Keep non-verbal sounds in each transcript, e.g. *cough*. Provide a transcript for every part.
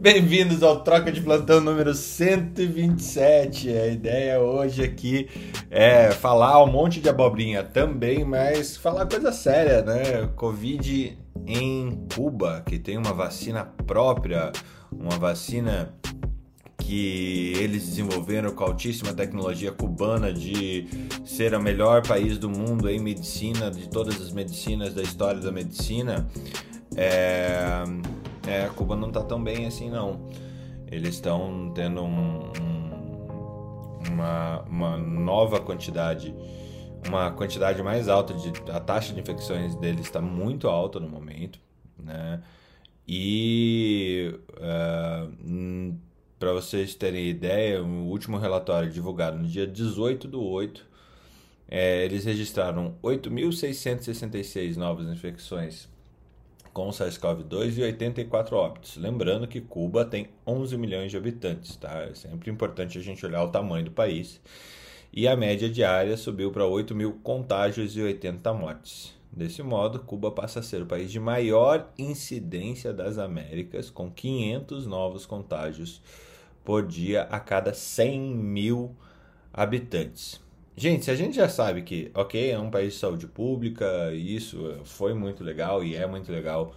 Bem-vindos ao Troca de Plantão número 127. A ideia hoje aqui é falar um monte de abobrinha também, mas falar coisa séria, né? Covid em Cuba, que tem uma vacina própria, uma vacina que eles desenvolveram com altíssima tecnologia cubana de ser o melhor país do mundo em medicina, de todas as medicinas da história da medicina. É, é, Cuba não está tão bem assim não. Eles estão tendo um, um, uma, uma nova quantidade, uma quantidade mais alta de a taxa de infecções deles está muito alta no momento, né? E uh, para vocês terem ideia, o último relatório divulgado no dia 18 do 8, é, eles registraram 8.666 novas infecções com o SARS-CoV-2 e 84 óbitos. Lembrando que Cuba tem 11 milhões de habitantes, tá? É sempre importante a gente olhar o tamanho do país. E a média diária subiu para 8 mil contágios e 80 mortes. Desse modo, Cuba passa a ser o país de maior incidência das Américas, com 500 novos contágios por dia a cada 100 mil habitantes. Gente, se a gente já sabe que, ok, é um país de saúde pública, isso foi muito legal e é muito legal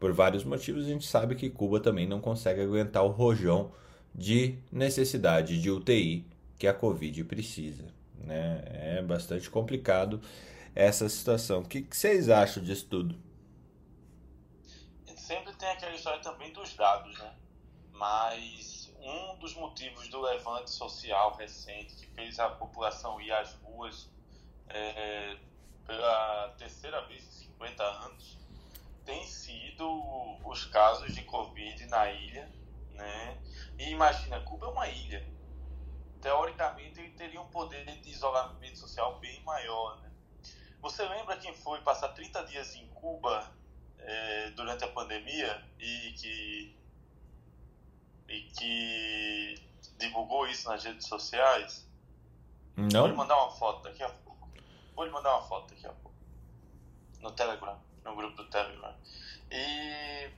por vários motivos, a gente sabe que Cuba também não consegue aguentar o rojão de necessidade de UTI que a Covid precisa. Né? É bastante complicado essa situação. O que, que vocês acham disso tudo? Sempre tem aquela história também dos dados, né? Mas um dos motivos do levante social recente que fez a população ir às ruas é, pela terceira vez em 50 anos tem sido os casos de Covid na ilha, né? E imagina, Cuba é uma ilha. Teoricamente, ele teria um poder de isolamento social bem maior, né? Você lembra quem foi passar 30 dias em Cuba é, durante a pandemia e que e que divulgou isso nas redes sociais. Não. Vou lhe mandar uma foto daqui a pouco. Vou lhe mandar uma foto daqui a pouco. No Telegram, no grupo do Telegram. E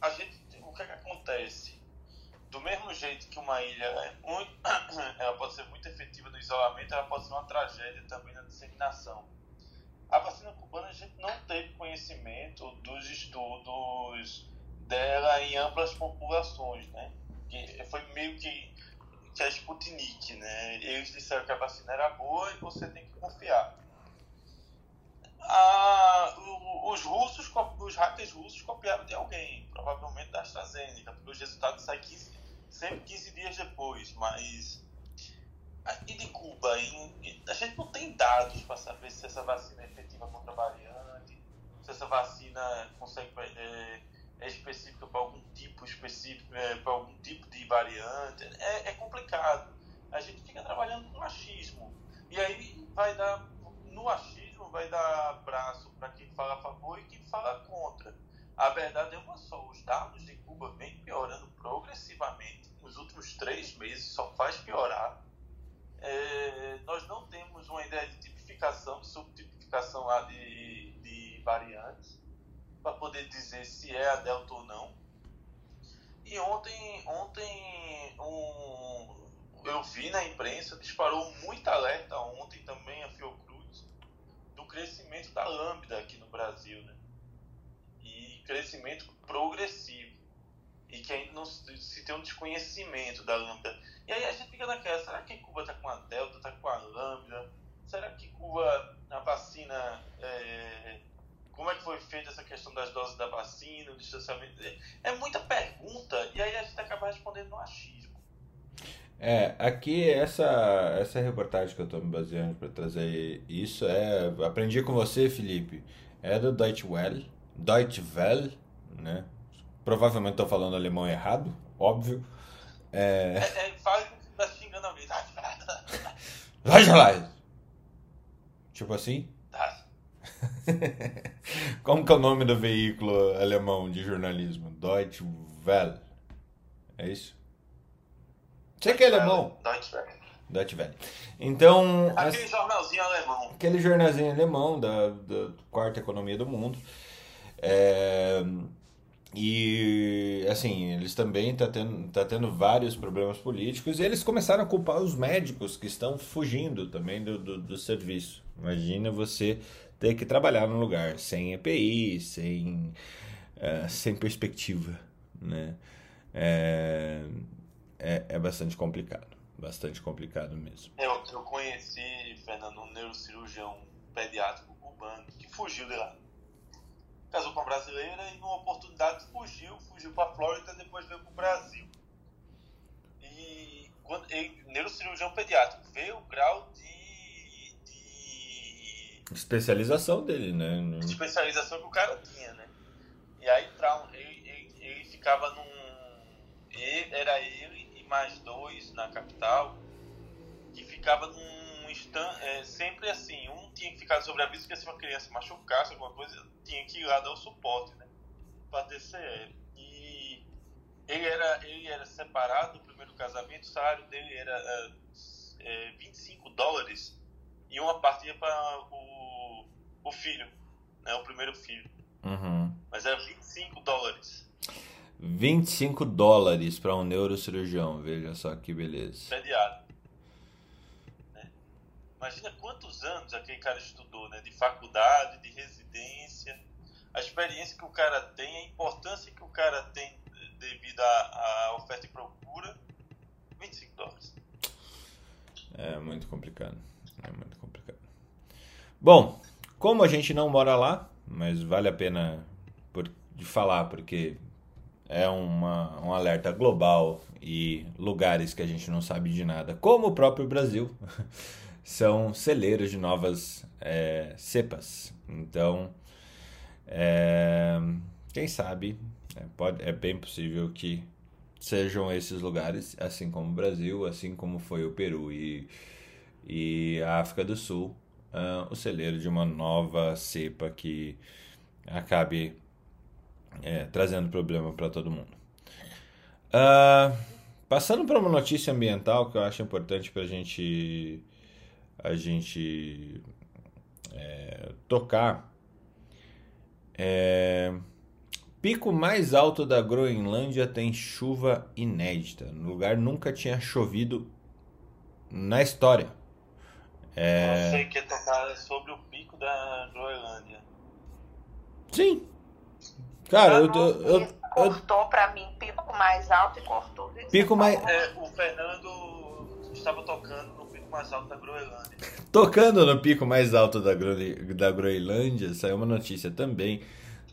a gente, o que, é que acontece? Do mesmo jeito que uma ilha é muito, *coughs* ela pode ser muito efetiva no isolamento, ela pode ser uma tragédia também na disseminação. A vacina cubana a gente não teve conhecimento dos estudos dela em amplas populações, né? Que foi meio que, que a Sputnik, né? Eles disseram que a vacina era boa e você tem que confiar. Ah, os russos, os hackers russos copiaram de alguém, provavelmente da AstraZeneca, porque os resultados saem 15, sempre 15 dias depois, mas e de Cuba, a gente não tem dados para saber se essa vacina é efetiva contra a variante, se essa vacina consegue é, é específica para algum tipo específico, é, para algum tipo de variante. É, é complicado. A gente fica trabalhando com achismo. E aí vai dar, no achismo, vai dar braço para quem fala a favor e quem fala contra. A verdade é uma só: os dados de Cuba vêm piorando progressivamente. Nos últimos três meses só faz piorar. É, nós não temos uma ideia de tipificação, de subtipificação lá de, de variantes para poder dizer se é a Delta ou não. E ontem, ontem um, eu vi na imprensa, disparou muito alerta ontem também a Fiocruz do crescimento da Lambda aqui no Brasil, né? E crescimento progressivo. E que ainda não se tem um desconhecimento da Lambda. E aí a gente fica naquela, será que Cuba está com a Delta, está com a Lambda? Será que Cuba, a vacina é, como é que foi feita essa questão das doses da vacina, o distanciamento. É muita pergunta e aí a gente acaba respondendo no achismo. É, aqui essa, essa reportagem que eu estou me baseando para trazer isso é. Aprendi com você, Felipe. É do Deutsche Welle. Deutsche Welle, né? Provavelmente estou falando alemão errado, óbvio. É, é, é fala que está xingando alguém. *laughs* Tipo assim? *laughs* Como que é o nome do veículo alemão de jornalismo? Deutsche Welle. É isso? Você que é alemão? Deutsche Welle. Deutsche Welle. Então. Aquele as... jornalzinho alemão. Aquele jornalzinho alemão da, da quarta economia do mundo. É... E assim, eles também tá tendo, tá tendo vários problemas políticos e eles começaram a culpar os médicos que estão fugindo também do, do, do serviço. Imagina você ter que trabalhar num lugar sem EPI, sem, uh, sem perspectiva, né? É, é, é, bastante complicado, bastante complicado mesmo. Eu, eu conheci, Fernando, um neurocirurgião pediátrico cubano que fugiu de lá casou com uma brasileira e numa oportunidade fugiu, fugiu para a Flórida depois veio para o Brasil. E quando ele, neurocirurgião pediátrico, vê o grau especialização dele, né? Especialização que o cara tinha, né? E aí ele, ele, ele ficava num ele, era ele e mais dois na capital que ficava num é, sempre assim, um tinha que ficar sobre aviso que se uma criança machucasse alguma coisa, tinha que ir lá dar o suporte, né? Para DCL. E ele era, ele era separado do primeiro casamento, o salário dele era é, 25 dólares e uma parte ia para o, o filho, né? O primeiro filho. Uhum. Mas era 25 dólares. 25 dólares para um neurocirurgião, veja só que beleza. Pediatra. Imagina quantos anos aquele cara estudou, né? De faculdade, de residência, a experiência que o cara tem, a importância que o cara tem devido à, oferta e procura, 25 dólares. É muito complicado. É muito complicado. Bom, como a gente não mora lá, mas vale a pena por, de falar, porque é uma, um alerta global e lugares que a gente não sabe de nada, como o próprio Brasil. *laughs* são celeiros de novas é, cepas. Então, é, quem sabe, é, pode, é bem possível que sejam esses lugares, assim como o Brasil, assim como foi o Peru e, e a África do Sul, uh, o celeiro de uma nova cepa que acabe é, trazendo problema para todo mundo. Uh, passando para uma notícia ambiental que eu acho importante para a gente a gente é, tocar. É, pico mais alto da Groenlândia tem chuva inédita. No lugar nunca tinha chovido na história. É... Eu sei que é tocar sobre o pico da Groenlândia. Sim. Cara, eu, eu, eu, cortou pra mim pico mais alto e cortou. Pico mais. É, o Fernando estava tocando mais alto da Groenlândia. Tocando no pico mais alto da, Gro *laughs* da Groenlândia, saiu uma notícia também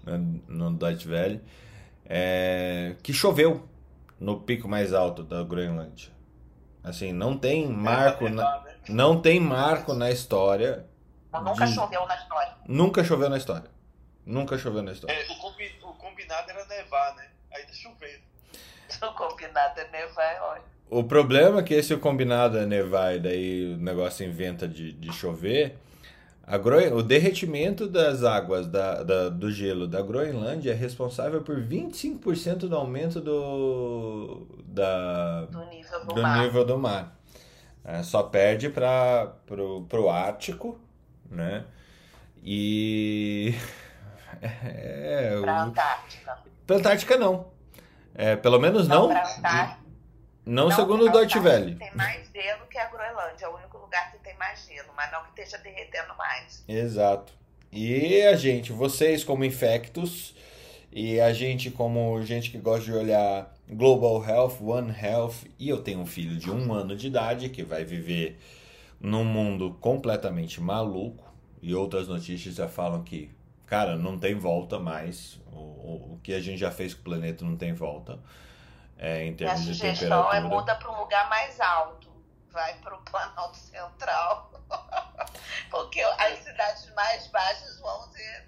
no, no Deutsche Welle, é, que choveu no pico mais alto da Groenlândia. Assim, não tem marco, na, né? Não tem marco na história. Nunca de... choveu na história. Nunca choveu na história. Nunca choveu na história. É, o, combi o, combinado era nevar, né? Aí tá chovendo. *laughs* O combinado é nevar, é ótimo. O problema é que esse combinado é nevar e daí o negócio inventa de, de chover. Gro... O derretimento das águas da, da, do gelo da Groenlândia é responsável por 25% do aumento do, da, do nível do, do mar. Nível do mar. É, só perde para pro, pro Ártico, né? E. *laughs* É, para Antártica. Para Antártica não. É, pelo menos não. não Antártica. Não, não segundo o Deutsche Welle. Tem mais gelo que a Groenlândia, é o único lugar que tem mais gelo, mas não que esteja derretendo mais. Exato. E a gente, vocês como infectos e a gente como gente que gosta de olhar Global Health, One Health, e eu tenho um filho de um ano de idade que vai viver num mundo completamente maluco e outras notícias já falam que, cara, não tem volta mais. O, o, o que a gente já fez com o planeta não tem volta. É, em termos Minha de sugestão é muda para um lugar mais alto. Vai para o *laughs* Planalto Central. *laughs* Porque as cidades mais baixas vão ser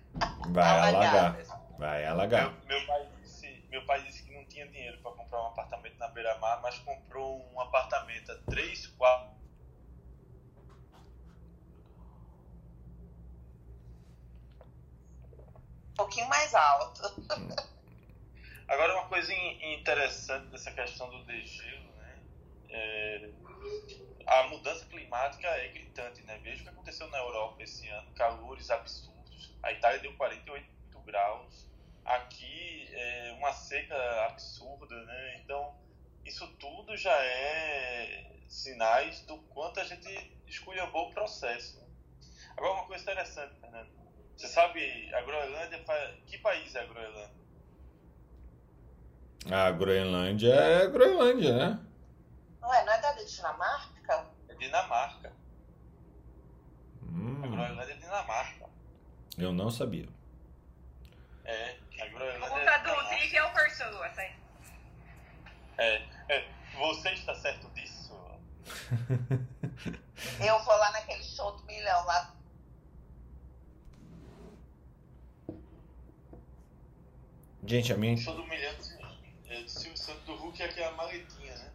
Vai alagar. Vai alagar. Meu, meu, pai disse, meu pai disse tinha dinheiro para comprar um apartamento na beira-mar, mas comprou um apartamento a 3, 4. Um pouquinho mais alto. *laughs* Agora, uma coisa interessante dessa questão do degelo, né? É, a mudança climática é gritante, né? Veja o que aconteceu na Europa esse ano, calores absurdos. A Itália deu 48 graus, aqui é uma seca absurda, né? Então, isso tudo já é sinais do quanto a gente esculhambou o processo. Agora, uma coisa interessante, Fernando. Você sabe, a Groenlândia, que país é a Groenlândia? A Groenlândia é a Groenlândia, né? Não é, não é da Dinamarca? É Dinamarca. Hum. A Groenlândia é Dinamarca. Eu não sabia. É, a Groenlândia. Vou traduzir que eu percebo, assim. É, é, você está certo disso? *laughs* eu vou lá naquele show do milhão lá. Gente, a minha. O show do milhão é do Silvio Santos do Hulk é aquela maletinha, né?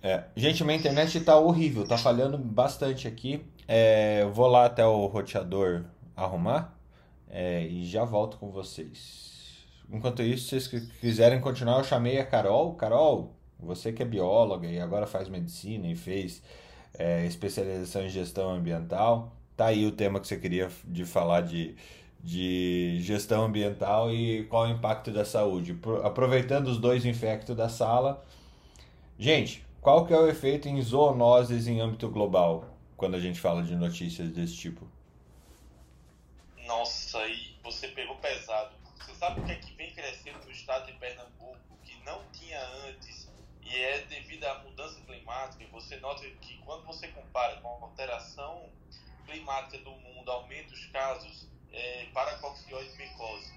É. Gente, minha internet tá horrível, tá falhando bastante aqui. É, eu vou lá até o roteador arrumar é, e já volto com vocês. Enquanto isso, se vocês quiserem continuar, eu chamei a Carol. Carol, você que é bióloga e agora faz medicina e fez é, especialização em gestão ambiental, tá aí o tema que você queria de falar de, de gestão ambiental e qual é o impacto da saúde. Aproveitando os dois infectos da sala, gente, qual que é o efeito em zoonoses em âmbito global quando a gente fala de notícias desse tipo? Nossa, pegou pesado. Você sabe o que é que vem crescendo no estado de Pernambuco que não tinha antes e é devido à mudança climática? Você nota que quando você compara com a alteração climática do mundo, aumenta os casos é, paracoxióide micose.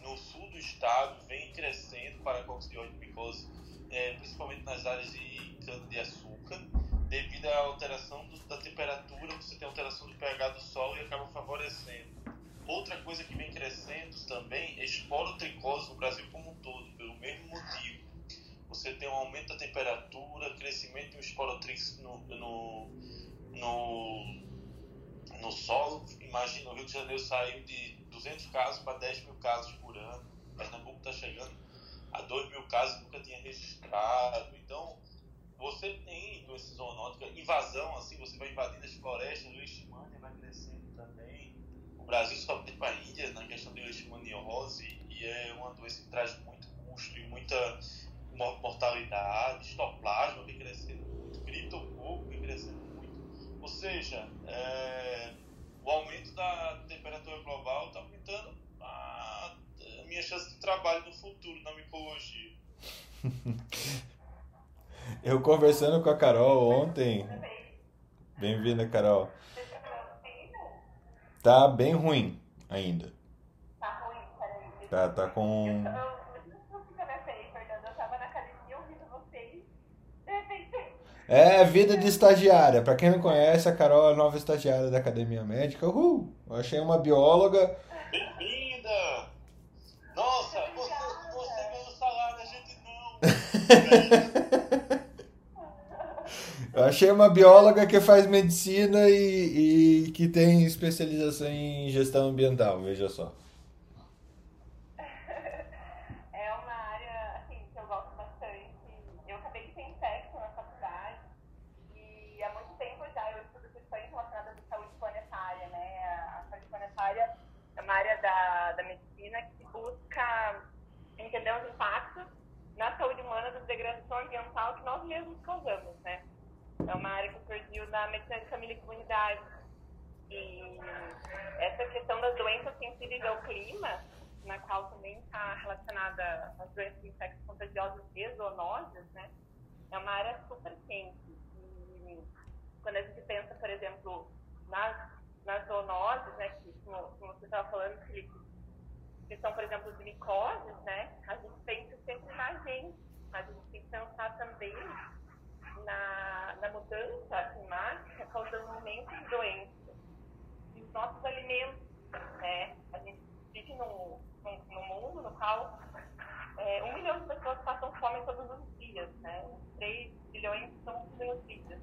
No sul do estado vem crescendo paracoxióide micose, é, principalmente nas áreas de cana-de-açúcar, devido à alteração do, da temperatura, você tem alteração do pH do solo e acaba favorecendo. Outra coisa que vem crescendo também é esporotricose no Brasil como um todo, pelo mesmo motivo. Você tem um aumento da temperatura, crescimento de um esporotrix no, no, no, no solo. Imagina, o Rio de Janeiro saiu de 200 casos para 10 mil casos por ano. Pernambuco está chegando a 2 mil casos nunca tinha registrado. Então, você tem doença zoonótica, invasão, assim, você vai invadindo as florestas, o leishmania vai crescendo Brasil só tem para a Índia na questão de leishmaniose e é uma doença que traz muito custo e muita mortalidade. Histoplasma vem crescendo muito, criptococo vem crescendo muito. Ou seja, é, o aumento da temperatura global está aumentando a, a minha chance de trabalho no futuro na micologia. *laughs* Eu conversando com a Carol ontem. Bem-vinda, Carol. Tá bem ruim ainda. Tá ruim, peraí. Tá, tá com. É, vida de estagiária. Para quem não conhece, a Carol é a nova estagiária da Academia Médica. Uhul! Eu achei uma bióloga. Bem-vinda! Nossa, você, você ganhou salário, a gente não. *laughs* Eu achei uma bióloga que faz medicina e, e que tem especialização em gestão ambiental, veja só. Da, da medicina que busca entender os impactos na saúde humana da degradação ambiental que nós mesmos causamos, né? É uma área que surgiu na medicina de família e comunidade. E essa questão das doenças sensíveis ao clima, na qual também está relacionada às doenças infecciosas contagiosas e zoonoses, né, é uma área super quente. E quando a gente pensa, por exemplo, nas, nas zoonoses, né, que, como, como você estava falando, Felipe, que são, por exemplo, as micoses, né, a gente pensa sempre na gente. A gente tem que pensar também na, na mudança climática causando aumento de doenças. E os nossos alimentos, né? A gente vive num, num, num mundo no qual é, um milhão de pessoas passam fome todos os dias, né? 3 bilhões são desnutridas.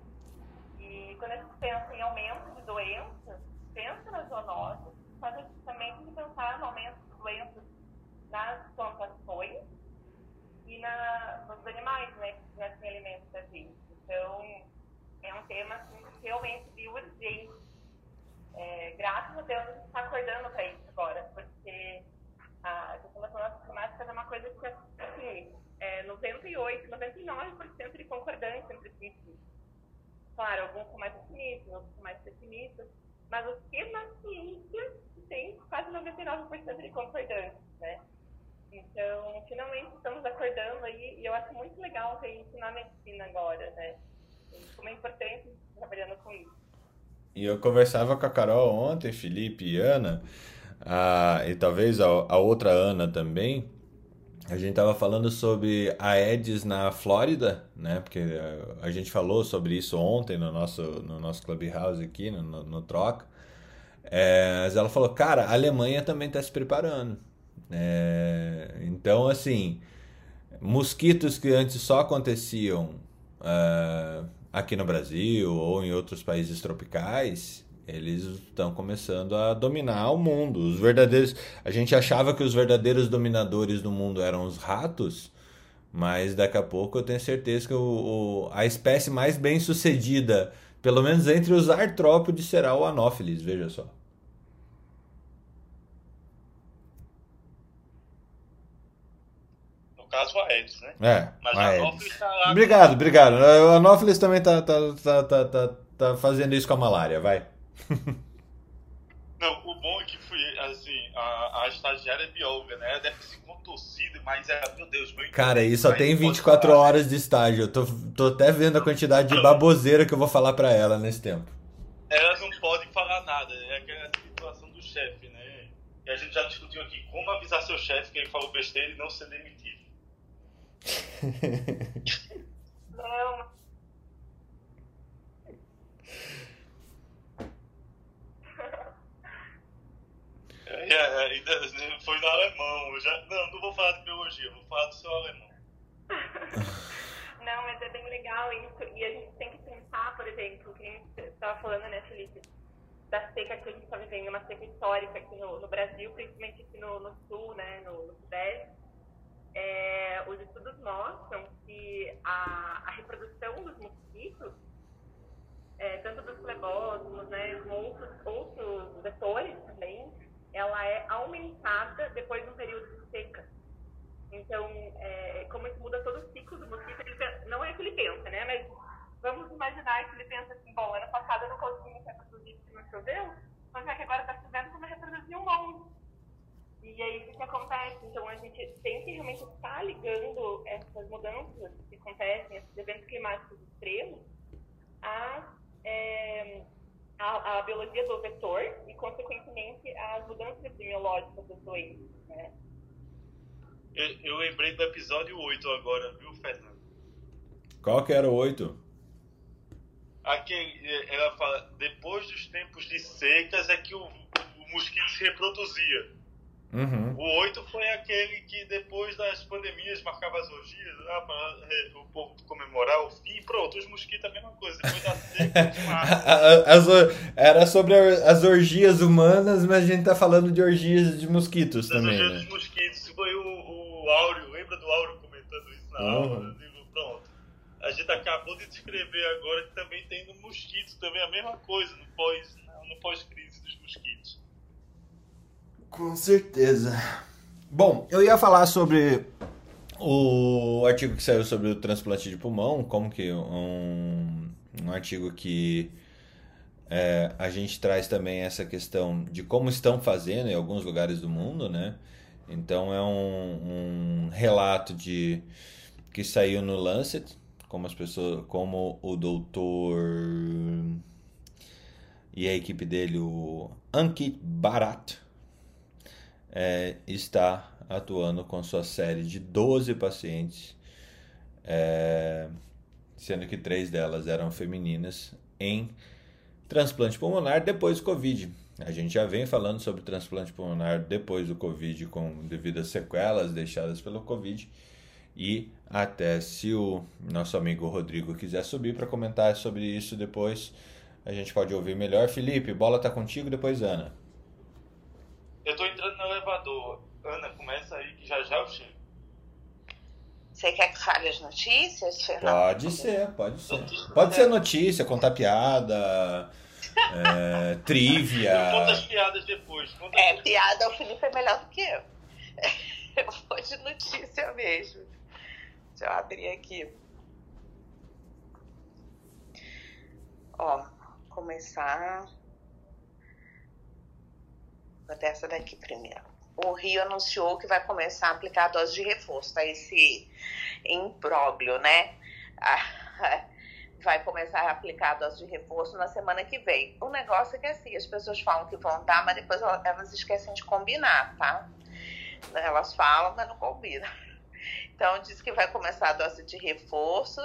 E quando a gente pensa em aumento de doenças, pensa nas zoonoses, mas a gente também tem que pensar no aumento de doenças nas plantações e na, nos animais, né, que fornecem alimentos da gente. Então, é um tema assim, realmente de urgente. É, graças a Deus a gente está acordando para isso agora, porque a assim, é, 98, 99% de concordância entre si. Claro, alguns são mais otimistas, outros são mais pessimistas, mas o que na ciência tem quase 99% de concordância, né? Então, finalmente estamos acordando aí, e eu acho muito legal ter isso na medicina agora, né? Como é importante trabalhando com isso. E eu conversava com a Carol ontem, Felipe e Ana, a, e talvez a, a outra Ana também, a gente estava falando sobre a Edis na Flórida, né? Porque a, a, gente falou sobre isso ontem no nosso, no nosso Clubhouse aqui, no, no, no Troca. É, mas ela falou, cara, a Alemanha também está se preparando. É, então, assim, mosquitos que antes só aconteciam uh, aqui no Brasil ou em outros países tropicais, eles estão começando a dominar o mundo. Os verdadeiros, a gente achava que os verdadeiros dominadores do mundo eram os ratos, mas daqui a pouco eu tenho certeza que o, o a espécie mais bem sucedida, pelo menos entre os artrópodes, será o Anopheles, veja só. Caso, o Aedes, né? É, Mas o a. Anófeles tá lá. Obrigado, obrigado. O Anófeles também tá, tá, tá, tá, tá, tá fazendo isso com a malária, vai. Não, o bom é que fui, assim, a, a estagiária é bióloga, né? Ela deve ser contorcida, mas é, meu Deus, meu Cara, e só tem pode 24 falar. horas de estágio. Eu tô, tô até vendo a quantidade de baboseira que eu vou falar pra ela nesse tempo. Ela não pode falar nada, é aquela situação do chefe, né? E a gente já discutiu aqui como avisar seu chefe que ele falou besteira e não ser demitido. Não, É, é, foi no alemão. eu Já, não, não vou falar de biologia, vou falar do seu alemão. Não, mas é bem legal isso. E a gente tem que pensar, por exemplo, que a gente estava falando, né, Felipe, da seca que a gente está vivendo, uma seca histórica aqui no, no Brasil, principalmente aqui no, no sul, né, no, no sudeste. É, os estudos mostram que a, a reprodução dos mosquitos, é, tanto dos flebótomos, né, como outros, outros vetores também, ela é aumentada depois de um período de seca. Então, é, como isso muda todo o ciclo do mosquito, pensa- não é que ele pensa, né? Mas vamos imaginar que ele pensa assim, bom, ano passado eu não consegui reproduzir porque não choveu, mas é que agora está chovendo, como reproduzir um monte. E é isso que acontece. Então, a gente tem que realmente estar ligando essas mudanças que acontecem, esses eventos climáticos extremos, a, é, a, a biologia do vetor e, consequentemente, as mudanças epidemiológicas dos doentes, né? Eu, eu lembrei do episódio 8 agora, viu, Fernando? Qual que era o 8? Aquele, eh, ela fala, depois dos tempos de secas é que o, o mosquito se reproduzia. Uhum. O 8 foi aquele que depois das pandemias marcava as orgias, ah, para o povo comemorar o fim. Pronto, os mosquitos a mesma coisa. Depois da *laughs* seca, era sobre as orgias humanas, mas a gente tá falando de orgias de mosquitos Das também, orgias dos né? mosquitos. Foi o, o Áureo, lembra do Áureo comentando isso na Uhum. aula? Digo, pronto. A gente acabou de descrever agora que também tem no mosquito também a mesma coisa, no pós, no pós-crise dos mosquitos. Com certeza. Bom, eu ia falar sobre o artigo que saiu sobre o transplante de pulmão, como que um, um artigo que é, a gente traz também essa questão de como estão fazendo em alguns lugares do mundo, né? Então é um, um relato de que saiu no Lancet, como as pessoas, como o doutor e a equipe dele, o Ankit Bharat, é, está atuando com sua série de 12 pacientes, é, sendo que três delas eram femininas, em transplante pulmonar depois do Covid. A gente já vem falando sobre transplante pulmonar depois do Covid, com devido às sequelas deixadas pelo Covid. E até se o nosso amigo Rodrigo quiser subir para comentar sobre isso depois, a gente pode ouvir melhor. Felipe, bola tá contigo, depois Ana. Eu tô entrando no elevador. Ana, começa aí que já já eu chego. Você quer que fale as notícias, Fernando? Pode ser, pode ser. Notícia. Pode ser notícia, contar piada, *laughs* é, trivia. Conta as piadas depois. Conta É, piada, o Felipe é melhor do que eu. *laughs* Eu vou de notícia mesmo. Deixa eu abrir aqui. Ó, começar. Vou essa daqui primeiro. O Rio anunciou que vai começar a aplicar a dose de reforço, tá? Esse imbróglio, né? *laughs* Ah, vai começar a aplicar a dose de reforço na semana que vem. O negócio é que assim, as pessoas falam que vão dar, mas depois elas esquecem de combinar, tá? Elas falam, mas não combinam. Então, diz que vai começar a dose de reforço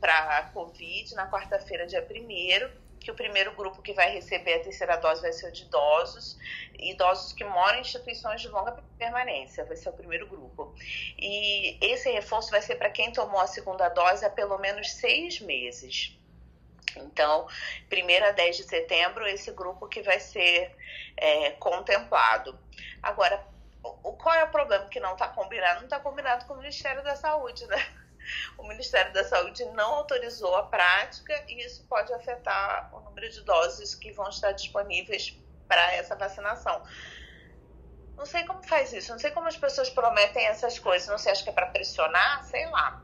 para a Covid na quarta-feira, dia 1 que o primeiro grupo que vai receber a terceira dose vai ser o de idosos, idosos que moram em instituições de longa permanência, vai ser o primeiro grupo. E esse reforço vai ser para quem tomou a segunda dose há pelo menos seis meses. Então, 1 a 10 de setembro, esse grupo que vai ser é, contemplado. Agora, o, qual é o problema que não está combinado? Não está combinado com o Ministério da Saúde, né? O Ministério da Saúde não autorizou a prática e isso pode afetar o número de doses que vão estar disponíveis para essa vacinação. Não sei como faz isso, não sei como as pessoas prometem essas coisas, não sei, acho que é para pressionar, sei lá.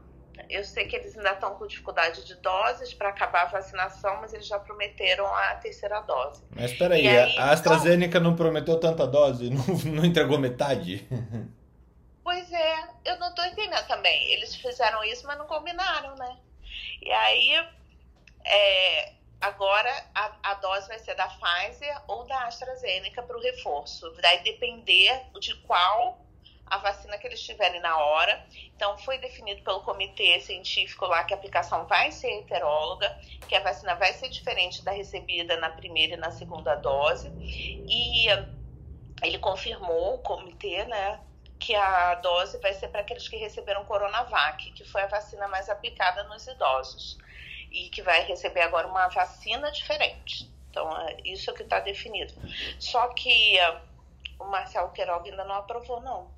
Eu sei que eles ainda estão com dificuldade de doses para acabar a vacinação, mas eles já prometeram a terceira dose. Mas espera aí, aí, a AstraZeneca então... não prometeu tanta dose, *laughs* não, não entregou metade? *laughs* Pois é, eu não tô entendendo também. Eles fizeram isso, mas não combinaram, né? E aí, é, agora a, a, dose vai ser da Pfizer ou da AstraZeneca para o reforço. Vai depender de qual a vacina que eles tiverem na hora. Então, foi definido pelo comitê científico lá que a aplicação vai ser heteróloga, que a vacina vai ser diferente da recebida na primeira e na segunda dose. E ele confirmou, o comitê, né, que a dose vai ser para aqueles que receberam Coronavac, que foi a vacina mais aplicada nos idosos, e que vai receber agora uma vacina diferente. Então, é isso é que está definido. Só que uh, o Marcelo Queiroga ainda não aprovou, não.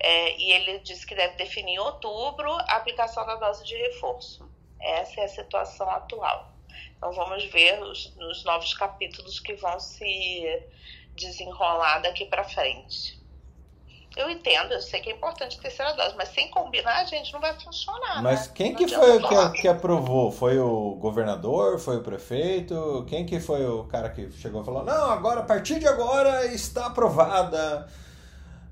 É, e ele disse que deve definir em outubro a aplicação da dose de reforço. Essa é a situação atual. Então, vamos ver os, os novos capítulos que vão se desenrolar daqui para frente. Eu entendo, eu sei que é importante a terceira dose, mas sem combinar, a gente não vai funcionar. Mas né? quem não que foi que, que, aprovou? Foi o governador? Foi o prefeito? Quem que foi o cara que chegou e falou: não, agora, a partir de agora está aprovada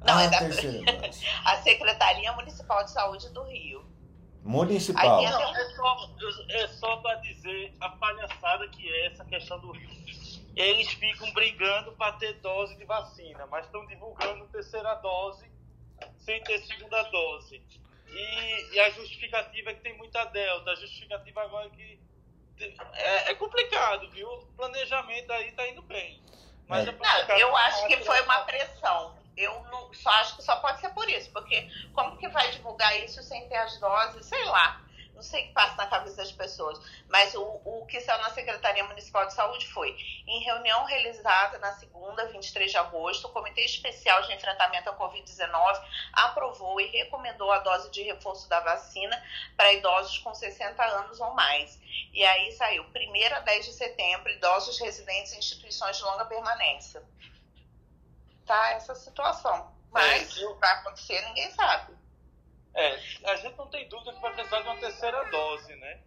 não, a é da... terceira *laughs* dose? a Secretaria Municipal de Saúde do Rio. Municipal. Aí, não, é só, é só para dizer a palhaçada que é essa questão do Rio eles ficam brigando para ter dose de vacina, mas estão divulgando terceira dose sem ter segunda dose. E, e, a justificativa é que tem muita delta. A justificativa agora é que é, é complicado, viu? O planejamento aí está indo bem. Mas é. é não, eu acho que foi uma pressão. Eu não, só acho que só pode ser por isso, porque como que vai divulgar isso sem ter as doses? Sei lá não sei o que passa na cabeça das pessoas, mas o, o que saiu na Secretaria Municipal de Saúde foi, em reunião realizada na segunda, 23 de agosto, o Comitê Especial de Enfrentamento à Covid-19 aprovou e recomendou a dose de reforço da vacina para idosos com 60 anos ou mais. E aí saiu, 1 a 10 de setembro, idosos residentes em instituições de longa permanência. Tá essa situação. Mas é, o que vai acontecer, ninguém sabe. É, a gente não tem dúvida que vai precisar de uma terceira dose, né?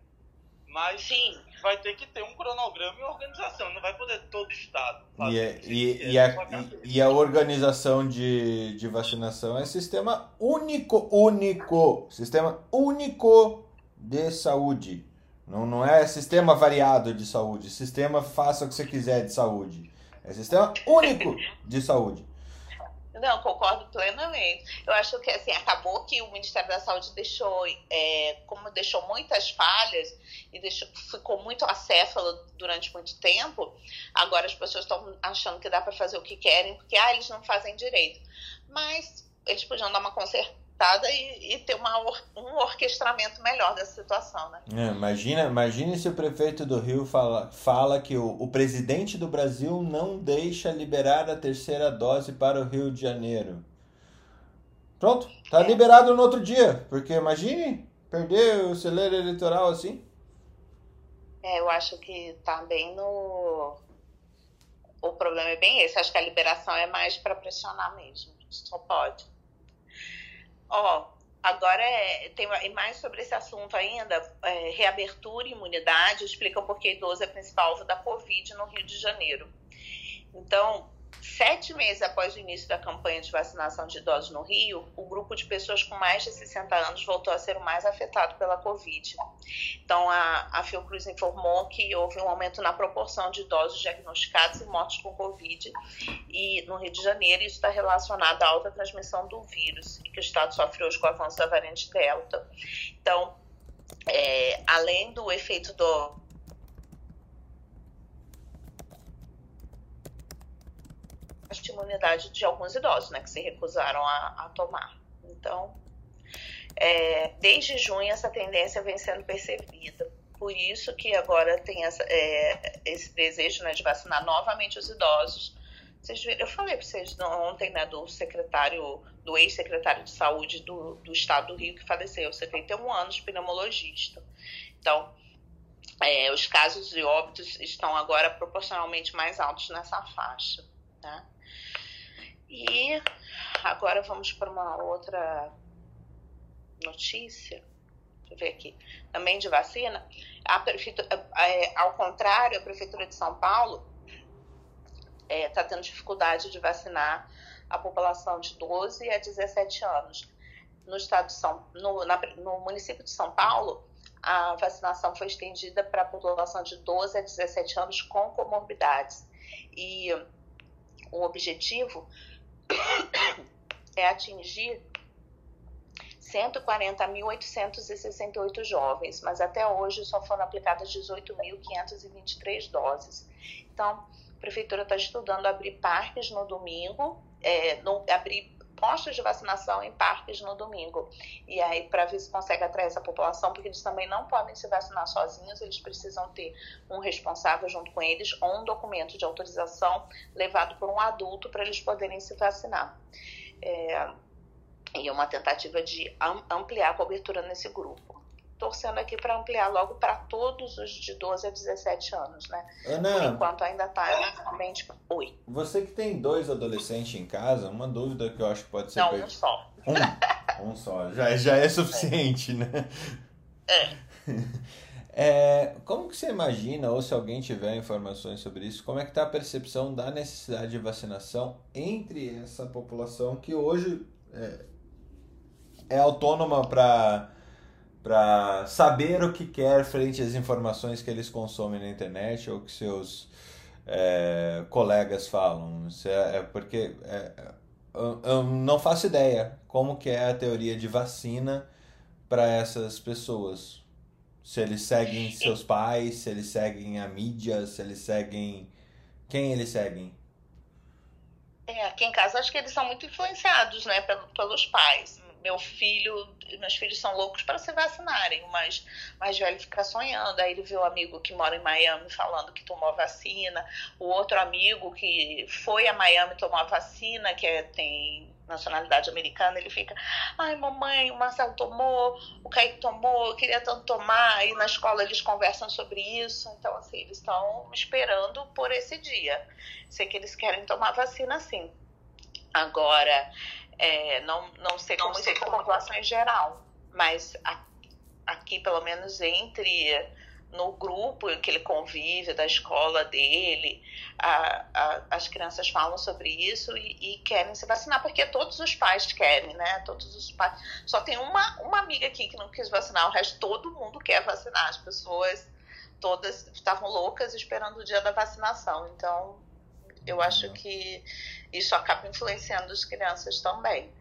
Mas Sim. vai ter que ter um cronograma e organização, não vai poder todo Estado fazer. E, é, e, e, a, e, a, organização de, de vacinação é sistema único, único, sistema único de saúde. Não, não é sistema variado de saúde, sistema faça o que você quiser de saúde. É sistema único de saúde. Não, concordo plenamente. Eu acho que assim, acabou que o Ministério da Saúde deixou, é, como deixou muitas falhas e deixou, ficou muito acéfalo durante muito tempo, agora as pessoas estão achando que dá para fazer o que querem, porque ah, eles não fazem direito. Mas eles podiam dar uma consertada e, e ter uma, um orquestramento melhor dessa situação, né? É, imagina, imagine se o prefeito do Rio fala, fala que o, o presidente do Brasil não deixa liberar a terceira dose para o Rio de Janeiro. Pronto, tá é. liberado no outro dia, porque imagine perder o celeiro eleitoral assim. É, eu acho que tá bem no. O problema é bem esse. Acho que a liberação é mais para pressionar mesmo. Só pode. Ó, Agora, é, tem mais sobre esse assunto ainda, é, reabertura e imunidade, explica por que idoso é principal alvo da Covid no Rio de Janeiro. Então, Sete meses após o início da campanha de vacinação de idosos no Rio, o grupo de pessoas com mais de 60 anos voltou a ser o mais afetado pela Covid. Então, a, a Fiocruz informou que houve um aumento na proporção de idosos diagnosticados e mortos com Covid e no Rio de Janeiro isso está relacionado à alta transmissão do vírus e que o estado sofre hoje com o avanço da variante Delta. Então, é, além do efeito do imunidade de alguns idosos, né, que se recusaram a, a tomar. Então, é, desde junho essa tendência vem sendo percebida. Por isso que agora tem essa, é, esse desejo né, de vacinar novamente os idosos. Vocês viram, eu falei para vocês ontem né, do secretário, do ex-secretário de saúde do, do estado do Rio que faleceu, 71 anos, pneumologista. Então, é, os casos de óbitos estão agora proporcionalmente mais altos nessa faixa. Né? E agora vamos para uma outra notícia. Deixa eu ver aqui. Também de vacina. A prefeitura, é, ao contrário, a Prefeitura de São Paulo está é, tá tendo dificuldade de vacinar a população de 12 a 17 anos. No estado de São no, na, no município de São Paulo, a vacinação foi estendida para a população de 12 a 17 anos com comorbidades. E o objetivo *coughs* é atingir 140.868 jovens, mas até hoje só foram aplicadas 18.523 doses. Então, a prefeitura está estudando abrir parques no domingo, é, no, abrir postos de vacinação em parques no domingo. E aí, para ver se consegue atrair essa população, porque eles também não podem se vacinar sozinhos, eles precisam ter um responsável junto com eles ou um documento de autorização levado por um adulto para eles poderem se vacinar. É, e uma tentativa de ampliar a cobertura nesse grupo torcendo aqui para ampliar logo para todos os de 12 a 17 anos, né? Ana, Por enquanto ainda está somente. Oi. Você que tem dois adolescentes em casa, uma dúvida que eu acho que pode ser. Não, um só. Um, um só. Já, já é suficiente, é. né? É. *laughs* É, como que você imagina, ou se alguém tiver informações sobre isso, como é que está a percepção da necessidade de vacinação entre essa população que hoje é, é autônoma para para saber o que quer frente às informações que eles consomem na internet ou que seus é, colegas falam. É, é, porque é, eu, eu, não faço ideia como que é a teoria de vacina para essas pessoas. Se eles seguem seus pais, se eles seguem a mídia, se eles seguem quem eles seguem. É, aqui em casa acho que eles são muito influenciados, né, pelos pais meu filho, meus filhos são loucos para se vacinarem, mas mais velho fica sonhando. Aí ele vê o amigo que mora em Miami falando que tomou vacina, o outro amigo que foi a Miami tomou a vacina, que é, tem nacionalidade americana, ele fica, ai mamãe, o Marcelo tomou, o Kaique tomou, eu queria tanto tomar, e na escola eles conversam sobre isso, então assim, eles estão esperando por esse dia. Sei que eles querem tomar vacina sim. Agora, é, não, não sei como isso com a população em geral, mas a, aqui, pelo menos entre no grupo que ele convive, da escola dele, a, a, as crianças falam sobre isso e, e, querem se vacinar, porque todos os pais querem, né? Todos os pais. Só tem uma, uma amiga aqui que não quis vacinar, o resto todo mundo quer vacinar. As pessoas todas estavam loucas esperando o dia da vacinação. Então, eu acho que isso acaba influenciando as crianças também.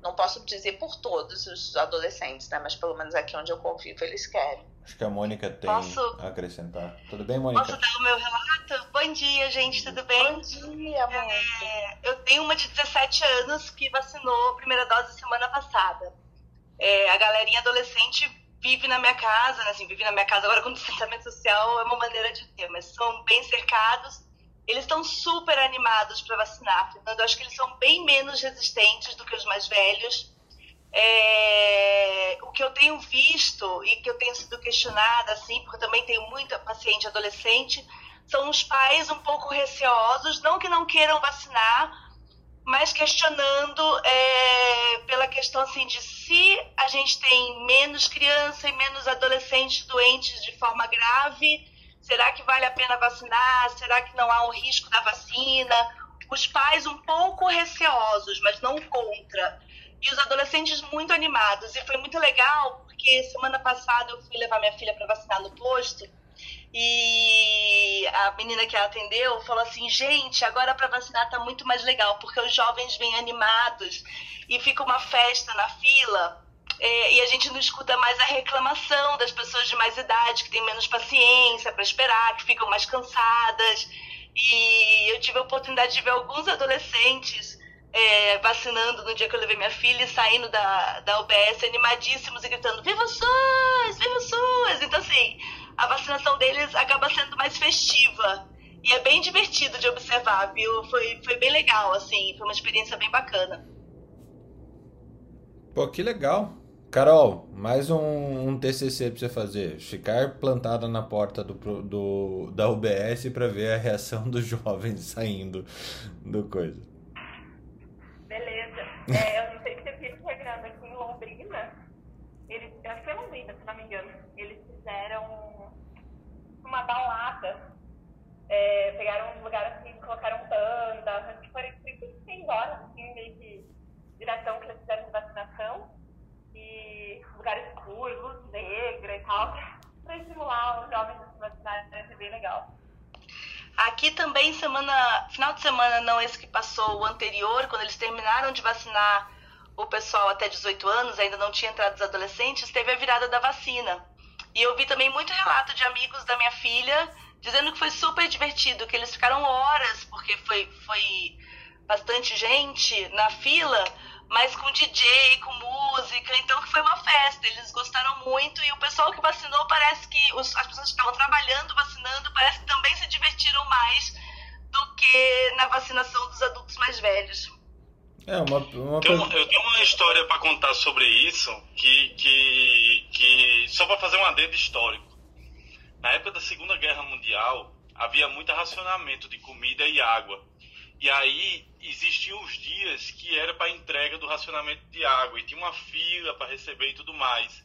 Não posso dizer por todos os adolescentes, né? Mas pelo menos aqui onde eu convivo, eles querem. Acho que a Mônica tem posso... a acrescentar. Tudo bem, Mônica? Posso dar o meu relato? Bom dia, gente, tudo bem? Bom dia, Mônica. É, eu tenho uma de 17 anos que vacinou a primeira dose semana passada. É, a galerinha adolescente vive na minha casa, né? assim, vive na minha casa agora com *laughs* distanciamento social é uma maneira de ter, mas são bem cercados eles estão super animados para vacinar, Fernando. Eu acho que eles são bem menos resistentes do que os mais velhos. É, o que eu tenho visto e que eu tenho sido questionada, assim, porque eu também tenho muita paciente adolescente, são os pais um pouco receosos, não que não queiram vacinar, mas questionando é, pela questão assim de se a gente tem menos criança e menos adolescentes doentes de forma grave, será que vale a pena vacinar? Será que não há um risco da vacina? Os pais um pouco receosos, mas não contra. E os adolescentes muito animados. E foi muito legal, porque semana passada eu fui levar minha filha para vacinar no posto e a menina que atendeu falou assim: gente, agora para vacinar tá muito mais legal, porque os jovens vêm animados e fica uma festa na fila. É, e a gente não escuta mais a reclamação das pessoas de mais idade, que têm menos paciência para esperar, que ficam mais cansadas. E eu tive a oportunidade de ver alguns adolescentes é, vacinando no dia que eu levei minha filha e saindo da, da UBS animadíssimos e gritando: Viva o SUS! Viva o SUS! Então, assim, a vacinação deles acaba sendo mais festiva. E é bem divertido de observar, viu? Foi, foi bem legal, assim, foi uma experiência bem bacana. Pô, que legal. Carol, mais um, um TCC para você fazer. Ficar plantada na porta do, do, da UBS para ver a reação dos *laughs* jovens saindo do coisa. Beleza. É, eu não sei se você viu chegando aqui em Londrina. Eles, acho que foi Londrina, se não me engano. Eles fizeram uma balada. É, pegaram um lugar assim, colocaram banda, acho que foram 36 horas, assim, meio que direção que eles fizeram de vacinação. E lugar escuro, luz negra e tal, *laughs* para estimular os jovens a se vacinarem, ser bem legal. Aqui também, semana, final de semana, não esse que passou, o anterior, quando eles terminaram de vacinar o pessoal até 18 anos, ainda não tinha entrado os adolescentes, teve a virada da vacina. E eu vi também muito relato de amigos da minha filha dizendo que foi super divertido, que eles ficaram horas, porque foi, foi bastante gente na fila, mas com DJ, com música, então que foi uma festa. Eles gostaram muito e o pessoal que vacinou parece que os, as pessoas que estavam trabalhando, vacinando, parece que também se divertiram mais do que na vacinação dos adultos mais velhos. É uma, uma eu, eu tenho uma história para contar sobre isso, que, que, que só para fazer um adendo histórico. Na época da Segunda Guerra Mundial, havia muito racionamento de comida e água. E aí existiam os dias que era para entrega do racionamento de água e tinha uma fila para receber e tudo mais.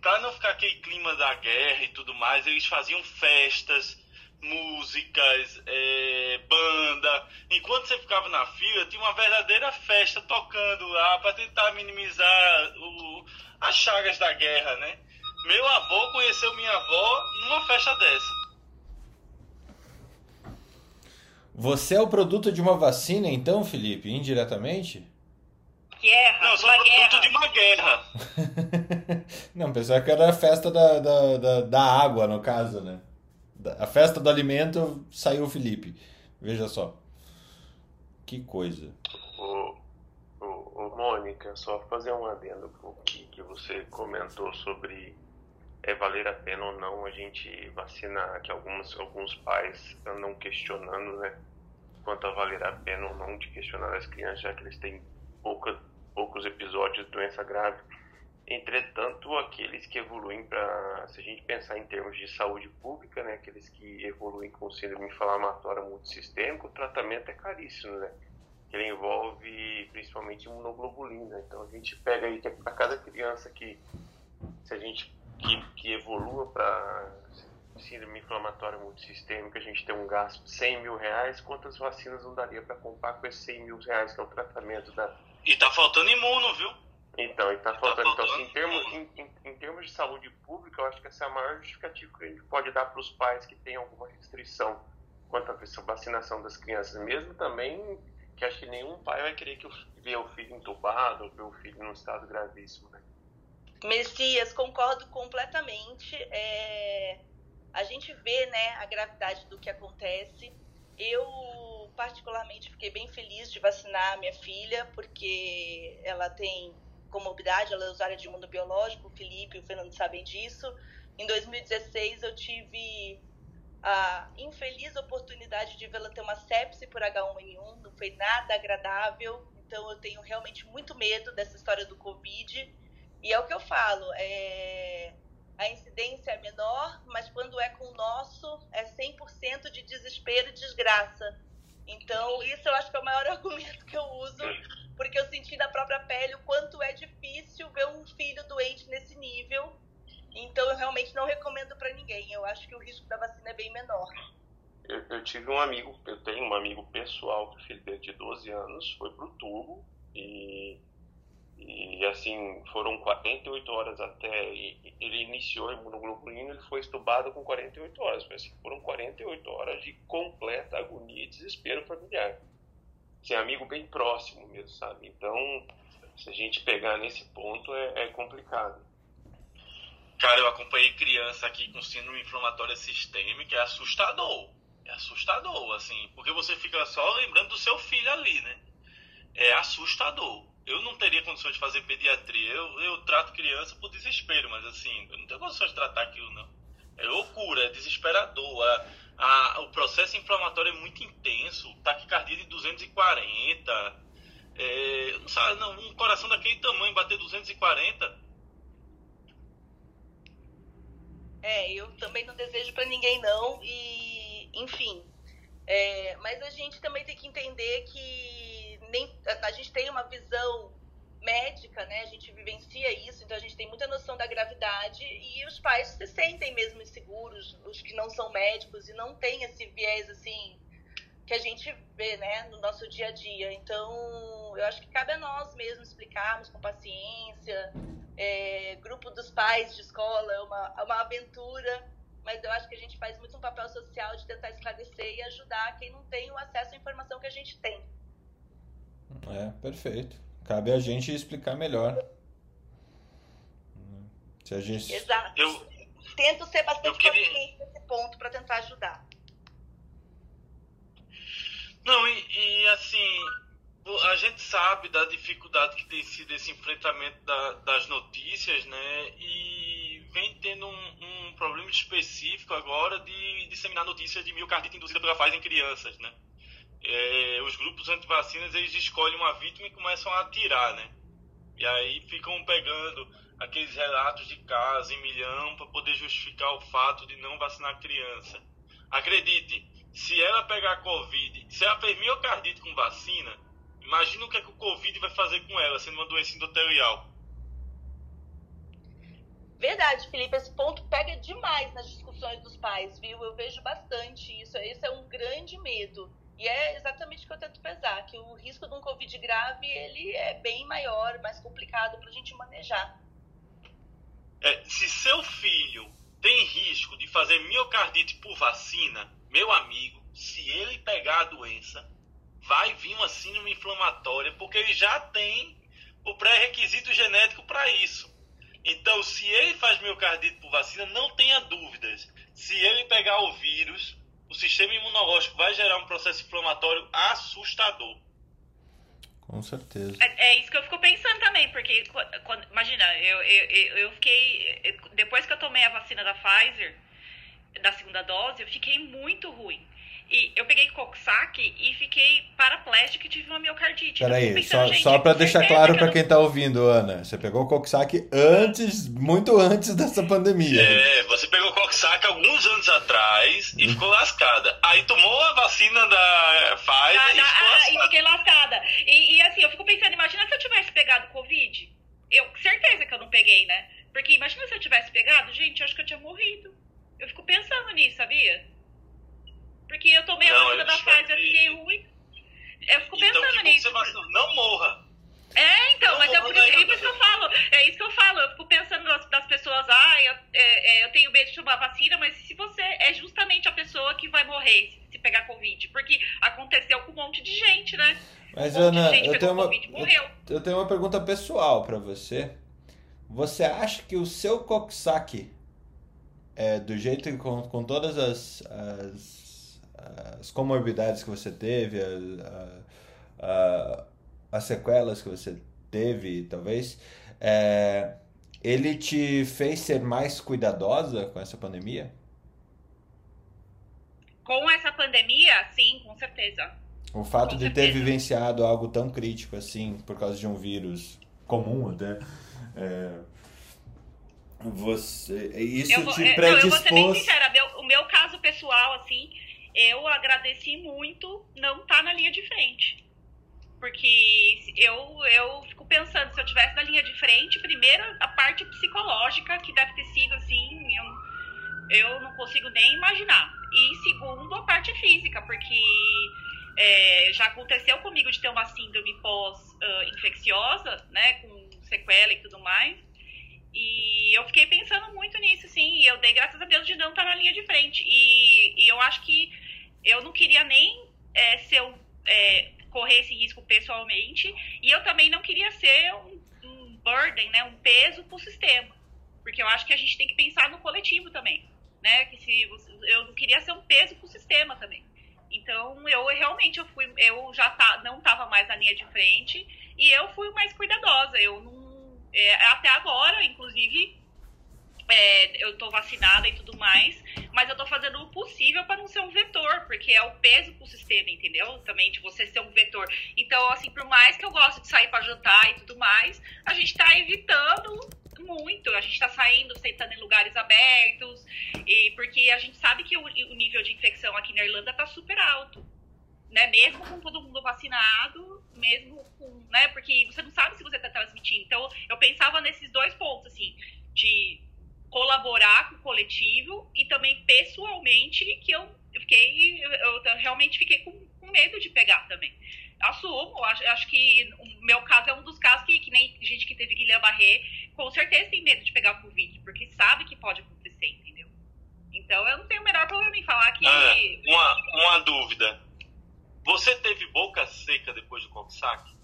Para não ficar aquele clima da guerra e tudo mais, eles faziam festas, músicas, é, banda. Enquanto você ficava na fila, tinha uma verdadeira festa tocando lá para tentar minimizar o, as chagas da guerra, né? Meu avô conheceu minha avó numa festa dessa. Você é o produto de uma vacina, então, Felipe, indiretamente? Guerra. Não, eu sou produto guerra. de uma guerra. *laughs* Não, pensava que era a festa da, da, da, da água, no caso, né? A festa do alimento saiu o Felipe. Veja só. Que coisa. Ô, ô, ô Mônica, só fazer um adendo com o que, que você comentou sobre é valer a pena ou não a gente vacinar, que alguns, alguns pais andam questionando, né? Quanto a valer a pena ou não de questionar as crianças, já que eles têm pouca, poucos episódios de doença grave. Entretanto, aqueles que evoluem para, se a gente pensar em termos de saúde pública, né, aqueles que evoluem com síndrome inflamatória multissistêmica, o tratamento é caríssimo, né? Ele envolve principalmente imunoglobulina. Então a gente pega aí que para cada criança que, se a gente que, que evolua para síndrome inflamatória multissistêmica, a gente tem um gasto de 100 mil reais, quantas vacinas não daria para comprar com esses 100 mil reais que é o tratamento da... E tá faltando imuno, viu? Então, e tá, tá faltando. Então, assim, em, termos, em, em, em, termos de saúde pública, eu acho que essa é a maior justificativa que a gente pode dar para os pais que têm alguma restrição quanto à vacinação das crianças. Mesmo também que acho que nenhum pai vai querer que ver o filho entubado ou ver o filho num estado gravíssimo, né? Messias, concordo completamente. É... A gente vê né, a gravidade do que acontece. Eu, particularmente, fiquei bem feliz de vacinar minha filha, porque ela tem comorbidade, ela é usuária de imunobiológico, o Felipe e o Fernando sabem disso. Em 2016 eu tive a infeliz oportunidade de vê-la ter uma sepse por H1N1, não foi nada agradável, então eu tenho realmente muito medo dessa história do Covid. E é o que eu falo, é... a incidência é menor, mas quando é com o nosso, é 100% de desespero e desgraça. Então, isso eu acho que é o maior *laughs* argumento que eu uso, porque eu senti na própria pele o quanto é difícil ver um filho doente nesse nível. Então, eu realmente não recomendo para ninguém. Eu acho que o risco da vacina é bem menor. Eu, eu, tive um amigo, eu tenho um amigo pessoal que filho dele de 12 anos foi pro tubo e e assim, foram 48 horas até. Ele iniciou imunoglobulina, ele foi estubado com 48 horas. Mas assim, foram 48 horas de completa agonia e desespero familiar. Assim, amigo bem próximo mesmo, sabe? Então, se a gente pegar nesse ponto, é, é complicado. Cara, eu acompanhei criança aqui com síndrome inflamatória sistêmica, é assustador. É assustador, assim, porque você fica só lembrando do seu filho ali, né? É assustador eu não teria condições de fazer pediatria. Eu, eu trato criança por desespero, mas assim, eu não tenho condições de tratar aquilo, não. É loucura, é desesperador. A, a, o processo inflamatório é muito intenso. Taquicardia de 240. É, não sabe, não, um coração daquele tamanho bater 240. É, eu também não desejo para ninguém, não. E, enfim. É, mas a gente também tem que entender que nem, a gente tem uma visão médica, né? A gente vivencia isso, então a gente tem muita noção da gravidade e os pais se sentem mesmo inseguros, os que não são médicos e não têm esse viés assim que a gente vê, né, no nosso dia a dia. Então, eu acho que cabe a nós mesmos explicarmos com paciência. É, grupo dos pais de escola é uma, é uma aventura, mas eu acho que a gente faz muito um papel social de tentar esclarecer e ajudar quem não tem o acesso à informação que a gente tem. É, perfeito. Cabe a gente explicar melhor. Se a gente... Exato. Eu, Tento ser bastante queria... paciente nesse ponto para tentar ajudar. Não, e, e, assim, a gente sabe da dificuldade que tem sido esse enfrentamento da, das notícias, né? E vem tendo um, um problema específico agora de disseminar notícias de miocardite induzida pela Pfizer em crianças, né? É, os grupos antivacinas eles escolhem uma vítima e começam a atirar, né? E aí ficam pegando aqueles relatos de casos em milhão para poder justificar o fato de não vacinar a criança. Acredite, se ela pegar Covid, se ela fez miocardite com vacina, imagina o que, é que o Covid vai fazer com ela, sendo uma doença endotelial. Verdade, Felipe, esse ponto pega demais nas discussões dos pais, viu? Eu vejo bastante isso. Esse é um grande medo e é exatamente o que eu tento pesar, que o risco de um Covid grave ele é bem maior, mais complicado para a gente manejar. É, se seu filho tem risco de fazer miocardite por vacina, meu amigo, se ele pegar a doença, vai vir uma síndrome inflamatória, porque ele já tem o pré-requisito genético para isso. Então, se ele faz miocardite por vacina, não tenha dúvidas. Se ele pegar o vírus, o sistema imunológico vai gerar um processo inflamatório assustador. Com certeza. É, é isso que eu fico pensando também, porque quando, imagina, eu, eu, eu fiquei. Depois que eu tomei a vacina da Pfizer, da segunda dose, eu fiquei muito ruim. E eu peguei Coxac e fiquei paraplégica e tive uma miocardite. Peraí, só, só para deixar claro para quem tá ouvindo, Ana, você pegou o Coxac antes, muito antes dessa pandemia. É, você pegou o Coxac alguns anos atrás e hum. ficou lascada. Aí tomou a vacina da Pfizer ah, e ficou ah, E fiquei lascada. E, e assim, eu fico pensando, imagina se eu tivesse pegado Covid. Eu, certeza que eu não peguei, né? Porque imagina se eu tivesse pegado, gente, eu acho que eu tinha morrido. Eu fico pensando nisso, sabia? Porque eu tomei não, a vacina da Pfizer, e fiquei ruim. Eu fico então, pensando nisso. Você não morra. É, então, não mas é por, isso, é isso que eu falo. É isso que eu falo. Eu fico pensando das, das pessoas, ah, eu, é, é, eu tenho medo de tomar vacina, mas se você é justamente a pessoa que vai morrer se, se pegar Covid. Porque aconteceu com um monte de gente, né? Mas, um Ana, eu tenho, uma, COVID, eu, eu, tenho uma pergunta pessoal para você. Você acha que o seu Coxsackie, é, do jeito que com, com todas as, as as comorbidades que você teve, a, a, as sequelas que você teve, talvez, é, ele te fez ser mais cuidadosa com essa pandemia? Com essa pandemia, sim, com certeza. O fato com de certeza. ter vivenciado algo tão crítico assim, por causa de um vírus comum até, é, você, isso eu te predispôs... Não, eu vou ser bem sincera, meu, o meu caso pessoal, assim, eu agradeci muito não estar tá na linha de frente. Porque eu, eu fico pensando, se eu tivesse na linha de frente, primeiro a parte psicológica, que deve ter sido assim, eu, eu não consigo nem imaginar. E segundo, a parte física, porque é, já aconteceu comigo de ter uma síndrome pós-infecciosa, uh, né, com sequela e tudo mais. E eu fiquei pensando muito nisso, sim. E eu dei graças a Deus de não estar na linha de frente. E, e eu acho que eu não queria nem é, ser um, é, correr esse risco pessoalmente. E eu também não queria ser um, um burden, né, um peso para o sistema. Porque eu acho que a gente tem que pensar no coletivo também. Né? Que se eu não queria ser um peso para o sistema também. Então eu realmente eu fui, eu já tá, não estava mais na linha de frente e eu fui mais cuidadosa. Eu não é, até agora, inclusive, é, eu tô vacinada e tudo mais, mas eu tô fazendo o possível para não ser um vetor, porque é o peso pro sistema, entendeu? Também de você ser um vetor. Então, assim, por mais que eu goste de sair para jantar e tudo mais, a gente tá evitando muito. A gente tá saindo, sentando em lugares abertos, e porque a gente sabe que o, o nível de infecção aqui na Irlanda tá super alto né? Mesmo com todo mundo vacinado, mesmo com, né? Porque você não sabe se você está transmitindo. Então, eu pensava nesses dois pontos, assim, de colaborar com o coletivo e também pessoalmente que eu, fiquei, eu, realmente fiquei com, com, medo de pegar também. Assumo, acho, acho que o meu caso é um dos casos que, que nem gente que teve Guilherme-Barré, com certeza tem medo de pegar Covid, porque sabe que pode acontecer, entendeu? Então eu não tenho o menor problema em falar que. Ah, uma, uma dúvida. Você teve boca seca depois do Coxsack?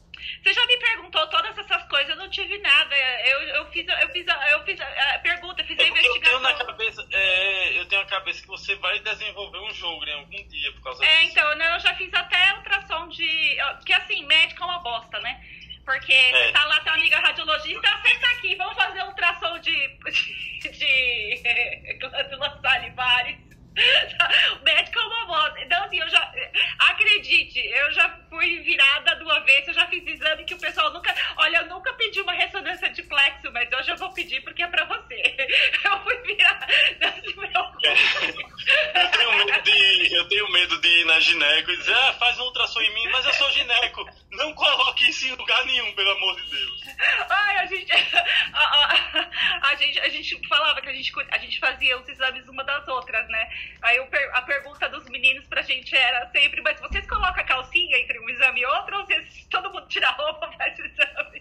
Você já me perguntou todas essas coisas, eu não tive nada. Eu, eu fiz, eu fiz, eu fiz a pergunta, fiz a é investigação. Eu tenho na cabeça, é, eu tenho na cabeça que você vai desenvolver um jogo em algum dia por causa é, disso. então, né, eu já fiz até ultrassom de. Porque assim, médico é uma bosta, né? Porque é. você tá lá, tem uma amiga radiologista, senta aqui, vamos fazer um ultrassom de, *laughs* de, de *laughs* glândulas salivares o *laughs* médico é uma bosta. Então, assim, eu já. Acredite, eu já fui virada de uma vez, eu já fiz exame que o pessoal nunca. Olha, eu nunca pedi uma ressonância de plexo, mas hoje eu vou pedir porque é pra você. *laughs* Eu fui virada. Não se preocupe. Eu tenho medo de, eu tenho medo de ir na gineco e dizer, ah, faz um ultrassom em mim, mas eu sou gineco. Não coloque isso em lugar nenhum, pelo amor de Deus. Ai, a gente. *laughs* A, a, a, gente, a gente falava que a gente, a gente fazia os exames uma das outras, né? Aí a pergunta dos meninos pra gente era sempre, mas vocês colocam a calcinha entre um exame outro ou vocês, *laughs* todo mundo tira a roupa *laughs* faz o exame?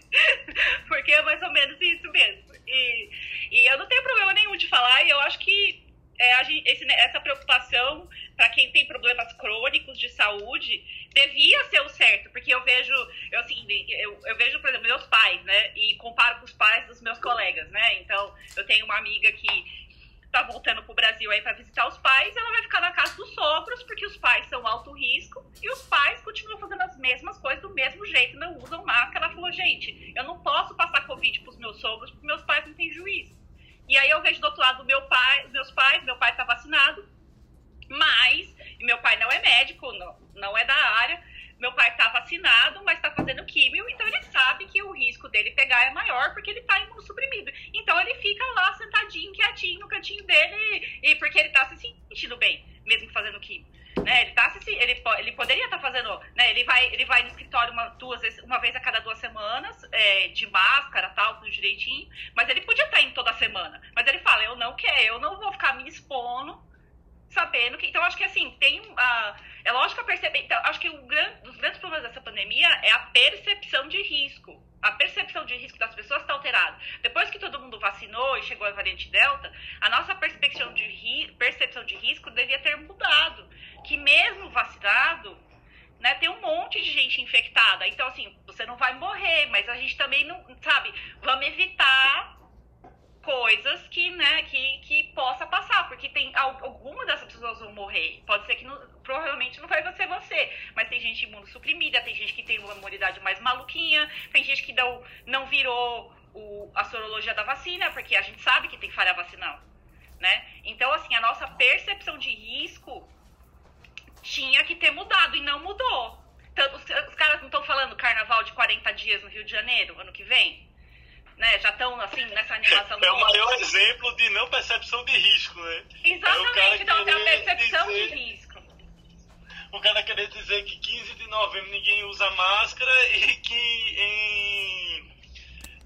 Porque é mais ou menos isso mesmo. E, e eu não tenho problema nenhum de falar, e eu acho que é, esse, essa preocupação para quem tem problemas crônicos de saúde devia ser o certo, porque eu vejo, eu, assim, eu, eu, vejo, por exemplo, meus pais, né, e comparo com os pais dos meus colegas, né, então eu tenho uma amiga que tá voltando pro Brasil aí para visitar os pais, ela vai ficar na casa dos sogros, porque os pais são alto risco, e os pais continuam fazendo as mesmas coisas do mesmo jeito, não usam máscara. Ela falou, gente, eu não posso passar Covid pros meus sogros, porque meus pais não têm juízo. E aí eu vejo do outro lado meu pai, meus pais, meu pai tá vacinado, mas, meu pai não é médico, não, não é da área, meu pai tá vacinado, mas tá fazendo químio, então ele sabe que o risco dele pegar é maior porque ele tá imunossuprimido. Então ele fica lá sentadinho, quietinho no cantinho dele, e porque ele tá se sentindo bem, mesmo fazendo químio. Né, ele, tá se, ele, ele poderia estar tá fazendo, né, ele, vai, ele vai no escritório uma, duas vezes, uma vez a cada duas semanas, é, de máscara, tal, tudo direitinho, mas ele podia estar tá indo toda semana. Mas ele fala, eu não quero, eu não vou ficar me expondo, sabendo que. Então, acho que assim, tem. Uh, é lógico perceber. Então, acho que um dos grandes problemas dessa pandemia é a percepção de risco. A percepção de risco das pessoas está alterada. Depois que todo mundo vacinou e chegou a variante Delta, a nossa percepção de, ri, percepção de risco devia ter mudado. Que mesmo vacinado, né, tem um monte de gente infectada. Então, assim, você não vai morrer, mas a gente também não, sabe, vamos evitar coisas que, né, que, que possa passar, porque tem alguma dessas pessoas vão morrer. Pode ser que não, provavelmente não vai ser você, mas tem gente imunossuprimida, tem gente que tem uma imunidade mais maluquinha, tem gente que não, não virou o, a sorologia da vacina, porque a gente sabe que tem falha vacinal, né? Então, assim, a nossa percepção de risco tinha que ter mudado e não mudou. Então, os, os caras não estão falando carnaval de 40 dias no Rio de Janeiro, ano que vem? Né, já estão assim nessa animação. É o maior exemplo de não percepção de risco, né? Exatamente, é então tem a percepção dizer... de risco. o cara querer dizer que 15 de novembro ninguém usa máscara *laughs* e que em.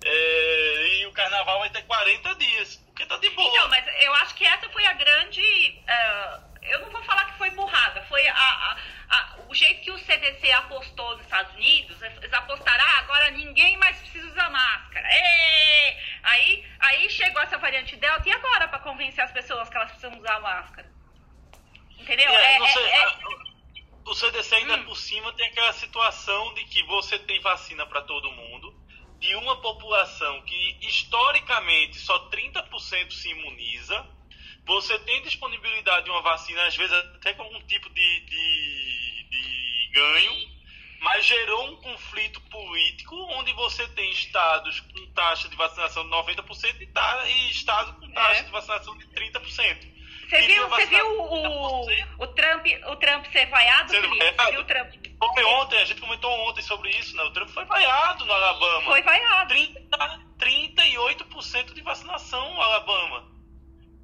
É, e o carnaval vai ter 40 dias. Porque tá de boa. Então, mas eu acho que essa foi a grande. Uh, eu não vou falar que foi burrada, foi a, a, a, o jeito que o CDC apostou nos Estados Unidos. Eles apostaram, ah, agora ninguém mais precisa usar máscara. Aí, aí chegou essa variante Delta, e agora para convencer as pessoas que elas precisam usar máscara? Entendeu? É, é, sei, é, o CDC ainda hum. por cima tem aquela situação de que você tem vacina para todo mundo de uma população que historicamente só 30% se imuniza, você tem disponibilidade de uma vacina, às vezes até com algum tipo de, de, de ganho, mas gerou um conflito político onde você tem estados com taxa de vacinação de 90% e, e estados com taxa é. de vacinação de 30%. Você viu, você viu o, o, Trump, o Trump ser vaiado? Você viu o Trump? Foi ontem, a gente comentou ontem sobre isso, né? O Trump foi vaiado no Alabama. Foi vaiado. 30, 38% de vacinação no Alabama.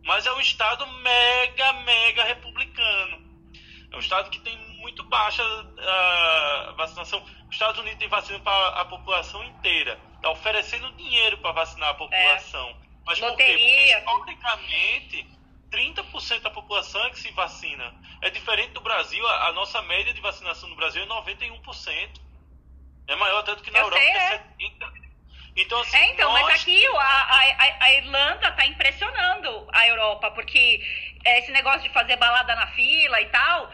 Mas é um estado mega, mega republicano. É um estado que tem muito baixa uh, vacinação. Os Estados Unidos tem vacina para a população inteira. Está oferecendo dinheiro para vacinar a população. É. Mas por quê? Porque historicamente 30% da população é que se vacina. É diferente do Brasil, a, a, nossa média de vacinação no Brasil é 91%. É maior até do que na Eu Europa, sei, que é, é 70%. Então, assim, é, então, nós... mas aqui a, a, a Irlanda está impressionando a Europa, porque esse negócio de fazer balada na fila e tal,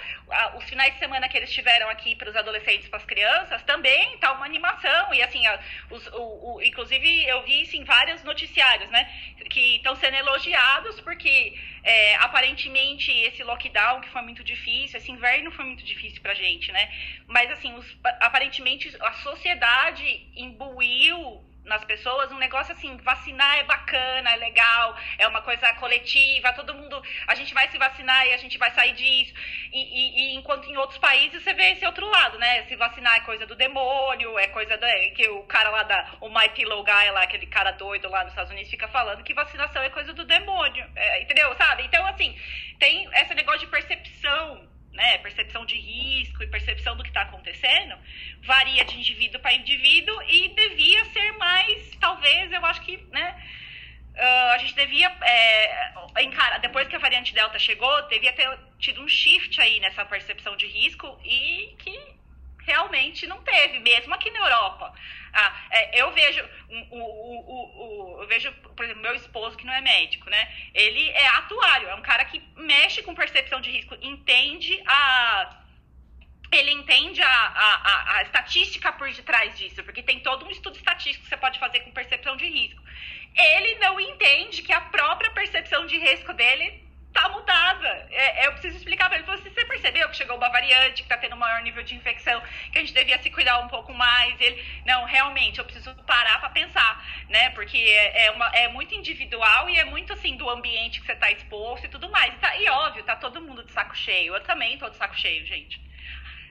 os finais de semana que eles tiveram aqui para os adolescentes, para as crianças, também tá uma animação. E assim, os, o, o, inclusive eu vi isso em vários noticiários, né? Que estão sendo elogiados porque é, aparentemente esse lockdown que foi muito difícil, esse inverno foi muito difícil pra gente, né? Mas assim, os, aparentemente a sociedade imbuiu nas pessoas, um negócio assim, vacinar é bacana, é legal, é uma coisa coletiva, todo mundo, a gente vai se vacinar e a gente vai sair disso. E, e, e enquanto em outros países você vê esse outro lado, né? Se vacinar é coisa do demônio, é coisa da, que o cara lá da, o My Pillow Guy lá, aquele cara doido lá nos Estados Unidos fica falando que vacinação é coisa do demônio, é, entendeu? Sabe? Então, assim, tem esse negócio de percepção né, percepção de risco e percepção do que está acontecendo, varia de indivíduo para indivíduo e devia ser mais, talvez, eu acho que, né, uh, a gente devia é, depois que a variante Delta chegou, devia ter tido um shift aí nessa percepção de risco e que realmente não teve, mesmo aqui na Europa. Ah, é, eu vejo o, o, o, eu vejo, por exemplo, meu esposo que não é médico, né? Ele é atuário, é um cara que mexe com percepção de risco, entende a ele entende a, a, a, estatística por detrás disso, porque tem todo um estudo estatístico que você pode fazer com percepção de risco. Ele não entende que a própria percepção de risco dele tá mudada. É, eu preciso explicar para ele. Você, você percebeu que chegou uma variante, que tá tendo um maior nível de infecção, que a gente devia se cuidar um pouco mais? Ele, não, realmente, eu preciso parar para pensar, né? Porque é, é, uma, é muito individual e é muito, assim, do ambiente que você tá exposto e tudo mais. E, tá, e óbvio, tá todo mundo de saco cheio. Eu também tô de saco cheio, gente.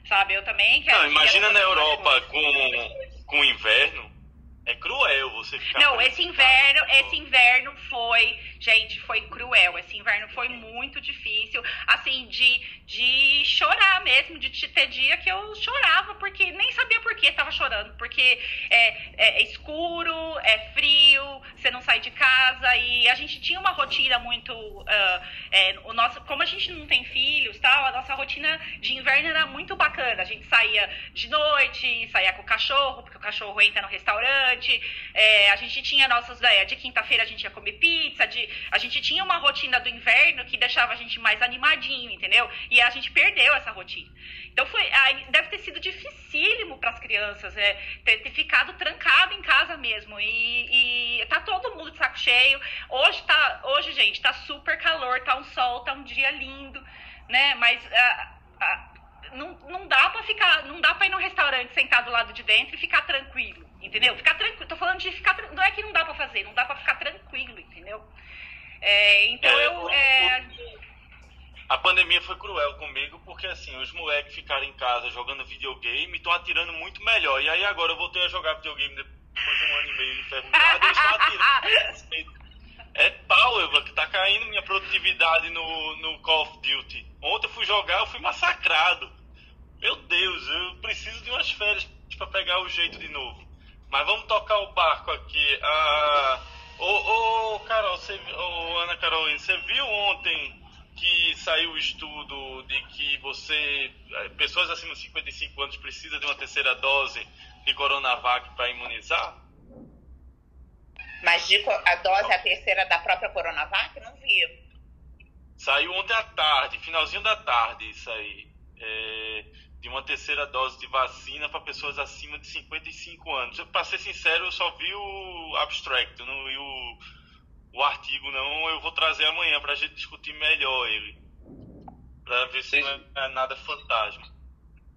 Sabe, eu também quero... Não, imagina na Europa com, com inverno, é cruel você ficar. Não, esse inverno, esse inverno foi, gente, foi cruel. Esse inverno foi muito difícil, assim, de, de chorar mesmo, de ter dia que eu chorava, porque nem sabia por que tava chorando, porque é, é escuro, é frio, você não sai de casa, e a gente tinha uma rotina muito. Uh, é, o nosso, como a gente não tem filhos tal, a nossa rotina de inverno era muito bacana. A gente saía de noite, saía com o cachorro, porque o cachorro entra no restaurante é, a gente tinha nossas ideias. De quinta-feira a gente ia comer pizza, de, a gente tinha uma rotina do inverno que deixava a gente mais animadinho, entendeu? E a gente perdeu essa rotina. Então foi, deve ter sido dificílimo para as crianças é, ter, ter, ficado trancado em casa mesmo. E, e tá todo mundo de saco cheio. Hoje tá, hoje gente, tá super calor, tá um sol, tá um dia lindo, né? Mas não, não dá para ficar, não dá para ir no restaurante sentado do lado de dentro e ficar tranquilo. Entendeu? Ficar tranquilo. Tô falando de ficar Não é que não dá pra fazer, não dá pra ficar tranquilo, entendeu? É, então é, eu. É... A pandemia foi cruel comigo porque assim, os moleques ficaram em casa jogando videogame e estão atirando muito melhor. E aí agora eu voltei a jogar videogame depois de um ano e meio enferrujado, eles estão atirando. É pau, que tá caindo minha produtividade no, no Call of Duty. Ontem eu fui jogar, eu fui massacrado. Meu Deus, eu preciso de umas férias para pegar o jeito de novo. Mas vamos tocar o barco aqui. Ah, ô, ô, Carol, você, ô, Ana Carolina, você viu ontem que saiu o estudo de que você, eh, pessoas acima de 55 anos precisam de uma terceira dose de Coronavac para imunizar? Mas de a dose, a terceira da própria Coronavac, não vi. Saiu ontem à tarde, finalzinho da tarde, isso aí. É, de uma terceira dose de vacina para pessoas acima de 55 anos. Para ser sincero, eu só vi o abstract, não vi o, o artigo, não. Eu vou trazer amanhã para a gente discutir melhor ele. Para ver se Vocês- não é nada fantasma.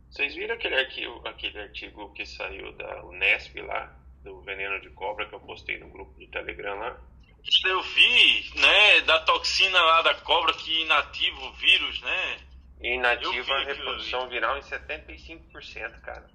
Vocês viram aquele artigo, aquele artigo que saiu da Unesp lá, do veneno de cobra, que eu postei no grupo do Telegram lá? Eu vi, né, da toxina lá da cobra que inativa o vírus, né? E inativa a reprodução viral em 75%, cara.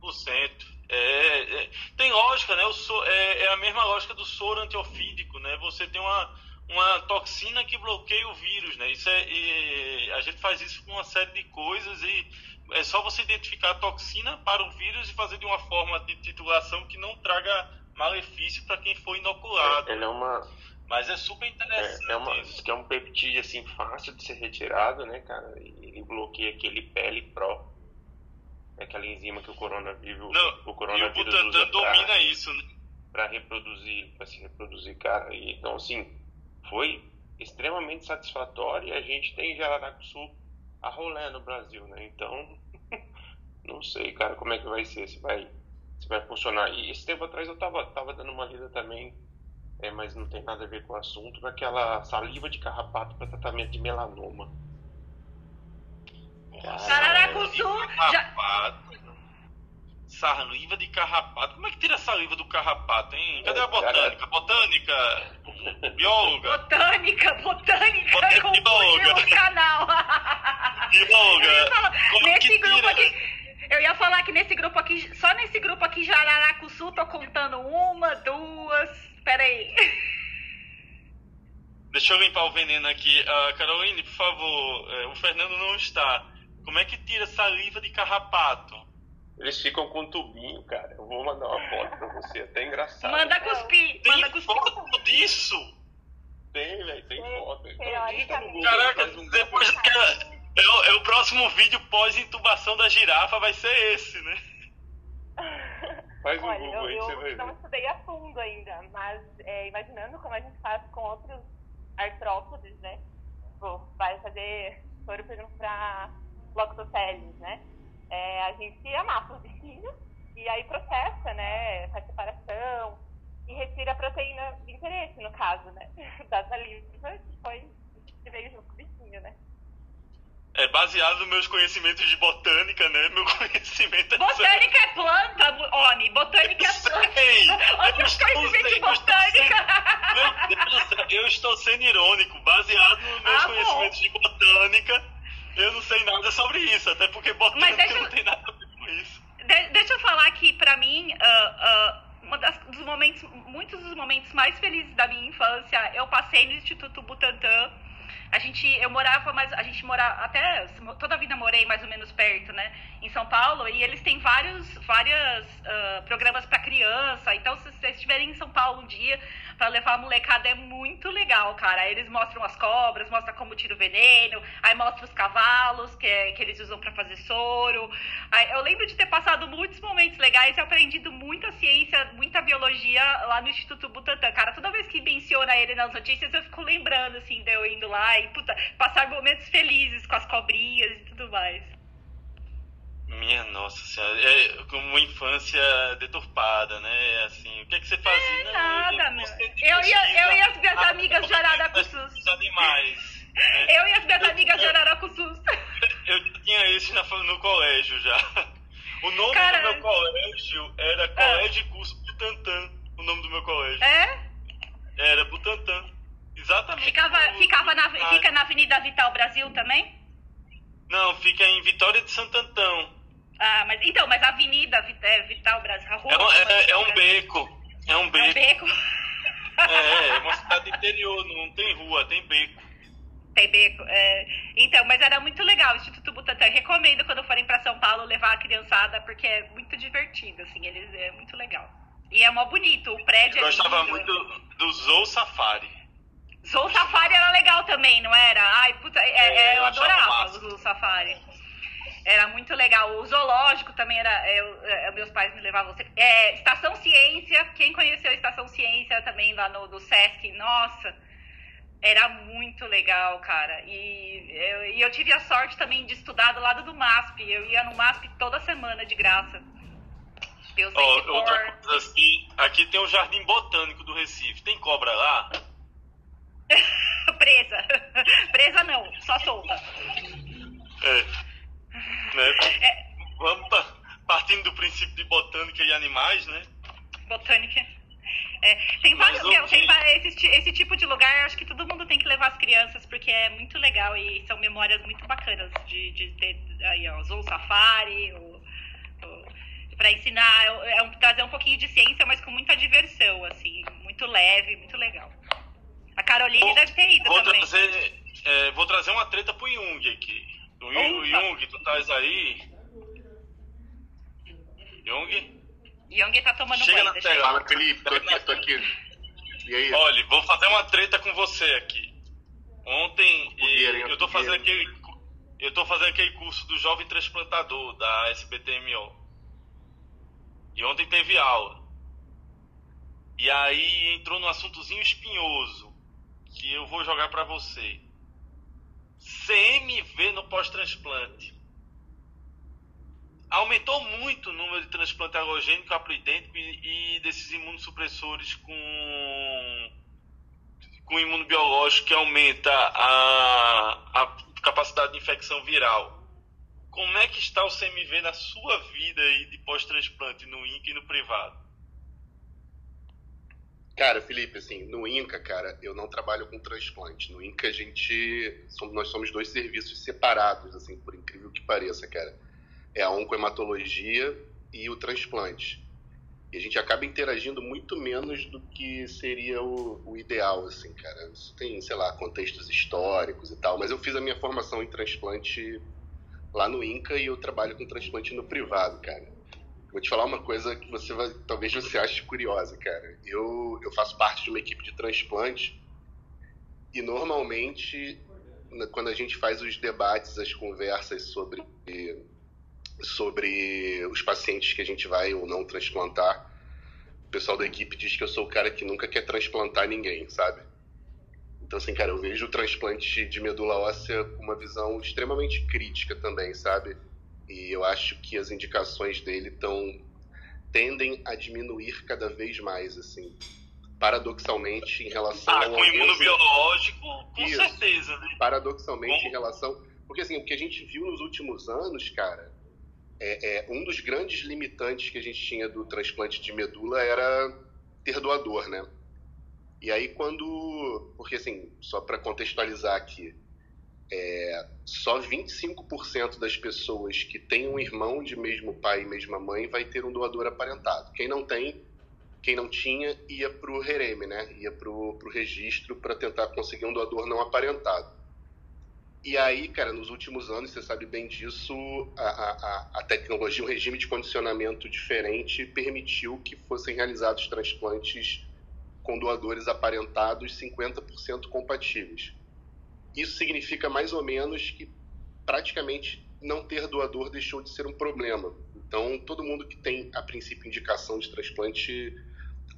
por cento. É, é, tem lógica, né? O so- é, é a mesma lógica do soro antiofídico, né? Você tem uma, uma toxina que bloqueia o vírus, né? Isso é, a gente faz isso com uma série de coisas e é só você identificar a toxina para o vírus e fazer de uma forma de titulação que não traga malefício para quem for inoculado. Ele é uma, Mas é super interessante é, é uma, é um peptídeo assim fácil de ser retirado, né, cara? E ele bloqueia aquele PL-PRO. É aquela enzima que o coronavírus, Não, o e o coronavírus usa pra, domina isso, né? pra reproduzir, para se reproduzir, cara. E, então, assim, foi extremamente satisfatório e a gente tem Jararacuçu a rolê no Brasil, né? Então, *laughs* não sei, cara, como é que vai ser, se vai, se vai funcionar. E esse tempo atrás eu tava, tava dando uma lida também, é, mas não tem nada a ver com o assunto, naquela saliva de carrapato para tratamento de melanoma. Sararacuçu, já- Carrapato. Saliva de carrapato. Como é que tira a saliva do carrapato, hein? Cadê a É, botânica? Botânica? Bióloga? Botânica, botânica, Botânica. confundiu o canal. Bióloga? falar, Como é nesse que grupo tira? aqui, eu ia falar que nesse grupo aqui, só nesse grupo aqui, Jararacuçu, tô contando uma, duas, peraí. Deixa eu limpar o veneno aqui. Ah, Caroline, por favor, eh, o Fernando não está. Como é que tira saliva de carrapato? Eles ficam com um tubinho, cara. Eu vou mandar uma foto pra você, até engraçado. Manda cuspir, manda Tem cuspir. foto disso? Tem, velho, tem foto. Então, Google, Caraca, um depois que é, o- é o próximo vídeo pós-intubação da girafa vai ser esse, né? Faz um Olha, Google eu, aí você vai eu não ver. estudei a fundo ainda, mas é, imaginando como a gente faz com outros artrópodes, né? Tipo, vai fazer soro, por exemplo, para loctoceles, né? É, a gente amassa os bichinhos e aí processa, né? Faz separação e retira a proteína de interesse, no caso, né? *laughs* Da saliva, que foi que veio junto com o bichinho, né? É baseado nos meus conhecimentos de botânica, né? Meu *laughs* conhecimento é Botânica é planta, Oni, botânica é planta. Sei! Olha Eu os conhecimentos de sendo- eu botânica. Meu Deus, eu estou sendo irônico, baseado nos meus Ah, bom. conhecimentos de botânica. Eu não sei nada sobre isso, até porque botânica eu- não tem nada a ver com isso. De- deixa eu falar que, pra mim, ah, ah, uma das, dos momentos, muitos dos momentos mais felizes da minha infância, eu passei no Instituto Butantan. A gente, eu morava, mas a gente morava até toda a vida morei mais ou menos perto, né, em São Paulo. E eles têm vários, várias ah, programas para criança. Então, se vocês estiverem em São Paulo um dia para levar a molecada é muito legal, cara. Aí Eles mostram as cobras, mostram como tira o veneno, aí mostra os cavalos que, é- que eles usam para fazer soro. Aí eu lembro de ter passado muitos momentos legais e aprendido muita ciência, muita biologia lá no Instituto Butantan. Cara, toda vez que menciona ele nas notícias, eu fico lembrando, assim, de eu indo lá e, puta, passar momentos felizes com as cobrinhas e tudo mais. Minha nossa senhora, é como uma infância deturpada, né? Assim, o que é que você fazia? É Não, nada, eu de Eu ia- eu e as minhas Ah, amigas de Araraquçus. Os animais. né? Eu e as minhas amigas de Araraquçus. Eu tinha esse na- no colégio já. O nome Cara- do meu colégio era Colégio e Curso Butantan. O nome do meu colégio. É? Era Butantan. Exatamente. Ficava, no- ficava na, Ah, fica na Avenida Vital Brasil também? Não, fica em Vitória de Santo Antão. Ah, mas então, mas a Avenida é, Vital Brasil, a rua. É, um- é- é um beco. É um É um beco. beco. É, é uma *laughs* cidade interior, não tem rua, tem beco. TB, é, então, mas era muito legal o Instituto Butantan. Recomendo quando forem para São Paulo levar a criançada, porque é muito divertido, assim, eles é muito legal. E é mó bonito, o prédio Eu é gostava muito do Zou Safari. Zou Safari era legal também, não era? Ai, puta, é- É, é, eu eu adorava o Zou Safari. Era muito legal. O zoológico também era. eu- é, meus pais me levavam sempre. É, Estação Ciência, quem conheceu a Estação Ciência também lá no do Sesc, nossa, era muito legal, cara. E eu, e eu tive a sorte também de estudar do lado do MASP. Eu ia no MASP toda semana de graça. Eu sei que outra coisa assim, aqui tem o Jardim Botânico do Recife. Tem cobra lá? *laughs* presa. *laughs* presa não, só solta. É. Né? Vamos pa- partindo do princípio de botânica e animais, né? Botânica. É, tem Mas vários, meu, ok. tem esse, esse tipo de lugar, acho que todo mundo tem que levar as crianças, porque é muito legal e são memórias muito bacanas de, de ter aí, ó, Zoo Safari, pra ensinar, é, é um, trazer um pouquinho de ciência, mas com muita diversão, assim, muito leve, muito legal. A Caroline Vou- deve ter ido Vou também. trazer, é, vou trazer uma treta pro Jung aqui. O Jung, Opa. Jung, tu estás aí? Jung? Young tá tomando Chega banho, na deixa eu- tela. Fala, Felipe, tô aqui, tô aqui. E aí? Olha, vou fazer uma treta com você aqui. Ontem hein, eu tô fazendo aquele eu tô fazendo aquele curso do jovem transplantador da SBTMO. E ontem teve aula. E aí entrou num assuntozinho espinhoso que eu vou jogar pra você. CMV no pós-transplante. Aumentou muito o número de transplante alogênico, haploidêntico e, e desses imunossupressores com com imunobiológico que aumenta a, a capacidade de infecção viral. Como é que está o CMV na sua vida aí de pós-transplante no INCA e no privado? Cara, Felipe, assim, no INCA, cara, eu não trabalho com transplante. No INCA, a gente. Nós somos dois serviços separados, assim, por incrível que pareça, cara. É a oncohematologia e o transplante. E a gente acaba interagindo muito menos do que seria o, o ideal, assim, cara. Isso tem, sei lá, contextos históricos e tal. Mas eu fiz a minha formação em transplante lá no INCA e eu trabalho com transplante no privado, cara. Vou te falar uma coisa que você vai, talvez você ache curiosa, cara. Eu, eu faço parte de uma equipe de transplante e normalmente quando a gente faz os debates, as conversas sobre sobre os pacientes que a gente vai ou não transplantar, o pessoal da equipe diz que eu sou o cara que nunca quer transplantar ninguém, sabe? Então, assim, cara, eu vejo o transplante de medula óssea com uma visão extremamente crítica também, sabe? E eu acho que as indicações dele estão tendem a diminuir cada vez mais, assim, paradoxalmente em relação Ah, ao com imunobiológico, com Isso. certeza, né? paradoxalmente Como? em relação. Porque assim, o que a gente viu nos últimos anos, cara, é, é um dos grandes limitantes que a gente tinha do transplante de medula era ter doador, né? E aí quando. Porque assim, só para contextualizar aqui, é, só 25% das pessoas que têm um irmão de mesmo pai e mesma mãe vai ter um doador aparentado. Quem não tem, quem não tinha, ia pro REREME, né? Ia pro, pro registro para tentar conseguir um doador não aparentado. E aí, cara, nos últimos anos, você sabe bem disso, a, a- a tecnologia, um regime de condicionamento diferente permitiu que fossem realizados transplantes com doadores aparentados 50% compatíveis. Isso significa mais ou menos que praticamente não ter doador deixou de ser um problema. Então, todo mundo que tem, a princípio, indicação de transplante,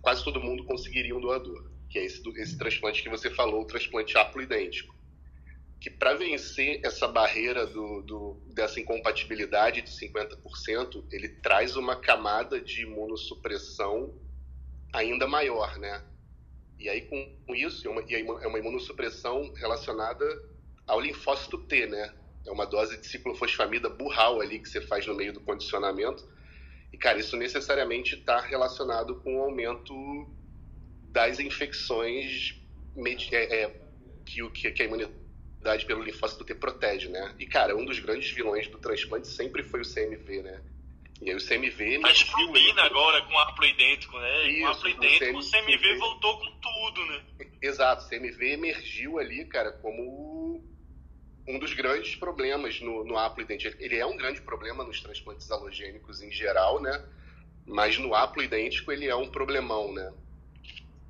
quase todo mundo conseguiria um doador, que é esse, esse transplante que você falou, o transplante haploidêntico que para vencer essa barreira do, do- dessa incompatibilidade de 50%, ele traz uma camada de imunossupressão ainda maior, né? E aí com, isso, é uma, é uma imunossupressão relacionada ao linfócito T, né? É uma dose de ciclofosfamida burral ali que você faz no meio do condicionamento. E, cara, isso necessariamente está relacionado com o aumento das infecções é, é, que, que, que a imunidade pelo linfócito T protege, né? E, cara, um dos grandes vilões do transplante sempre foi o CMV, né? E aí o CMV A emergiu ali- Escrupina agora com haplo idêntico, né? com Isso, haplo o idêntico, o CMV CMV voltou com tudo, né? *laughs* Exato, o CMV emergiu ali, cara, como um dos grandes problemas no, no haploidêntico. Ele é um grande problema nos transplantes halogênicos em geral, né? Mas no haploidêntico ele é um problemão, né?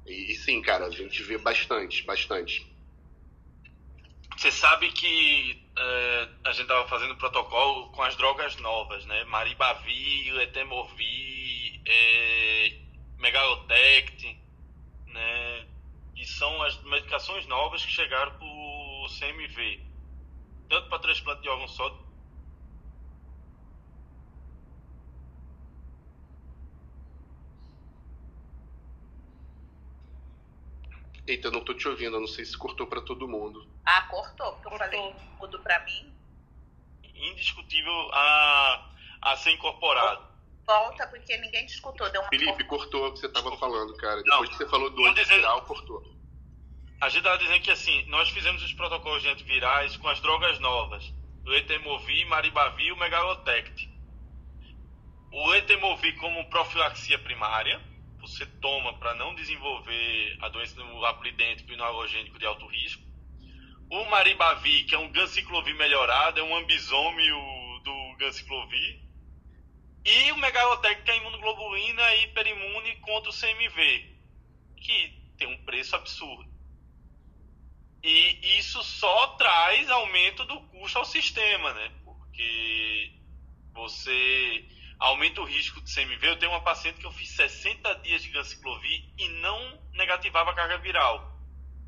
E, e sim, cara, a gente vê bastante, bastante. Você sabe que é, a gente tava fazendo protocolo com as drogas novas, né? Maribavir, Etemovir, é, Megalotect, né? E são as medicações novas que chegaram pro CMV. Tanto para transplante de órgão sólido Eita, eu não tô te ouvindo, eu não sei se cortou pra todo mundo. Ah, cortou, porque eu Cortou. falei mudo pra mim. indiscutível a, a ser incorporado. Volta, porque ninguém te escutou. Deu uma Felipe, cortou o que você tava falando, cara. Não. Depois que você falou do dizendo- antiviral, cortou. A gente estava dizendo que assim, nós fizemos os protocolos de antivirais com as drogas novas. O Etemovir, Maribavir e o Megalotect. O Etemovir como profilaxia primária, você toma para não desenvolver a doença no haploidêntico e no halogênico de alto risco. O Maribavir, que é um ganciclovir melhorado, é um ambisômio do ganciclovir. E o Megalotect, que é imunoglobulina hiperimune contra o CMV, que tem um preço absurdo. E isso só traz aumento do custo ao sistema, né? Porque você aumenta o risco de CMV. Eu tenho uma paciente que eu fiz 60 dias de ganciclovir e não negativava a carga viral.